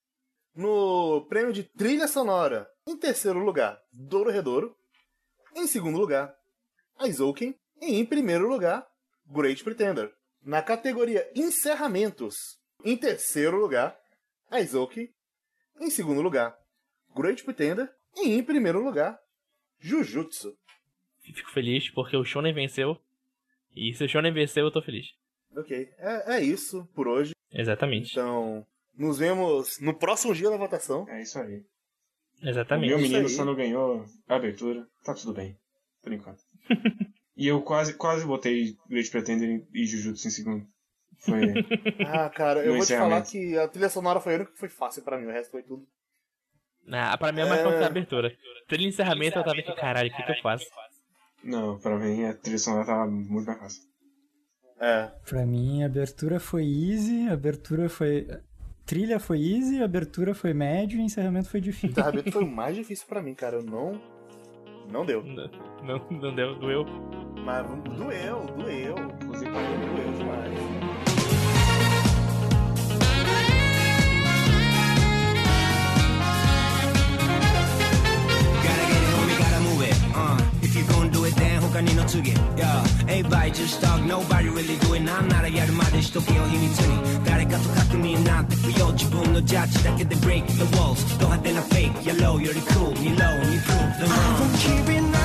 Speaker 1: No prêmio de trilha sonora, em terceiro lugar, Dororedoro. Em segundo lugar, Eizouken. E em primeiro lugar, Great Pretender. Na categoria Encerramentos, em terceiro lugar, Eizouken. Em segundo lugar, Great Pretender. E em primeiro lugar, Jujutsu.
Speaker 4: Fico feliz porque o Shonen venceu. E se o Shonen venceu, eu tô feliz.
Speaker 1: Ok, é, é isso por hoje.
Speaker 4: Exatamente.
Speaker 1: Então, nos vemos no próximo dia da votação.
Speaker 3: É isso aí. O
Speaker 4: Exatamente.
Speaker 3: meu menino só não ganhou a abertura. Tá tudo bem. Por enquanto. e eu quase, quase botei Great Pretender e Jujutsu em segundo. Foi.
Speaker 1: Ah, cara, eu vou te falar que a trilha sonora foi a única que foi fácil pra mim, o resto foi tudo.
Speaker 4: Ah, pra mim é mais
Speaker 1: É.
Speaker 4: fácil a abertura. Trilha de encerramento, eu tava aqui, caralho, o que que eu faço?
Speaker 3: não, pra mim a trilha sonora tava muito mais fácil.
Speaker 1: É,
Speaker 2: Pra mim, a abertura foi easy, a abertura foi. Trilha foi easy, a abertura foi médio e o encerramento foi
Speaker 1: o
Speaker 2: difícil.
Speaker 1: encerramento foi o mais difícil pra mim, cara. Eu não. Não deu.
Speaker 4: Não, não, não deu, doeu.
Speaker 1: Mas doeu, doeu.
Speaker 3: Inclusive,
Speaker 1: Doeu
Speaker 5: I. Yeah, everybody just talk, nobody really do it. 난 나라 야르마들 시도해요 힘이 트니. 다리가 똑같으니 난 듣고요. 지분 너 자체 that get the break the walls. 또한 대나 fake, you're cool, 니 low, the wrong.
Speaker 10: I'm keeping.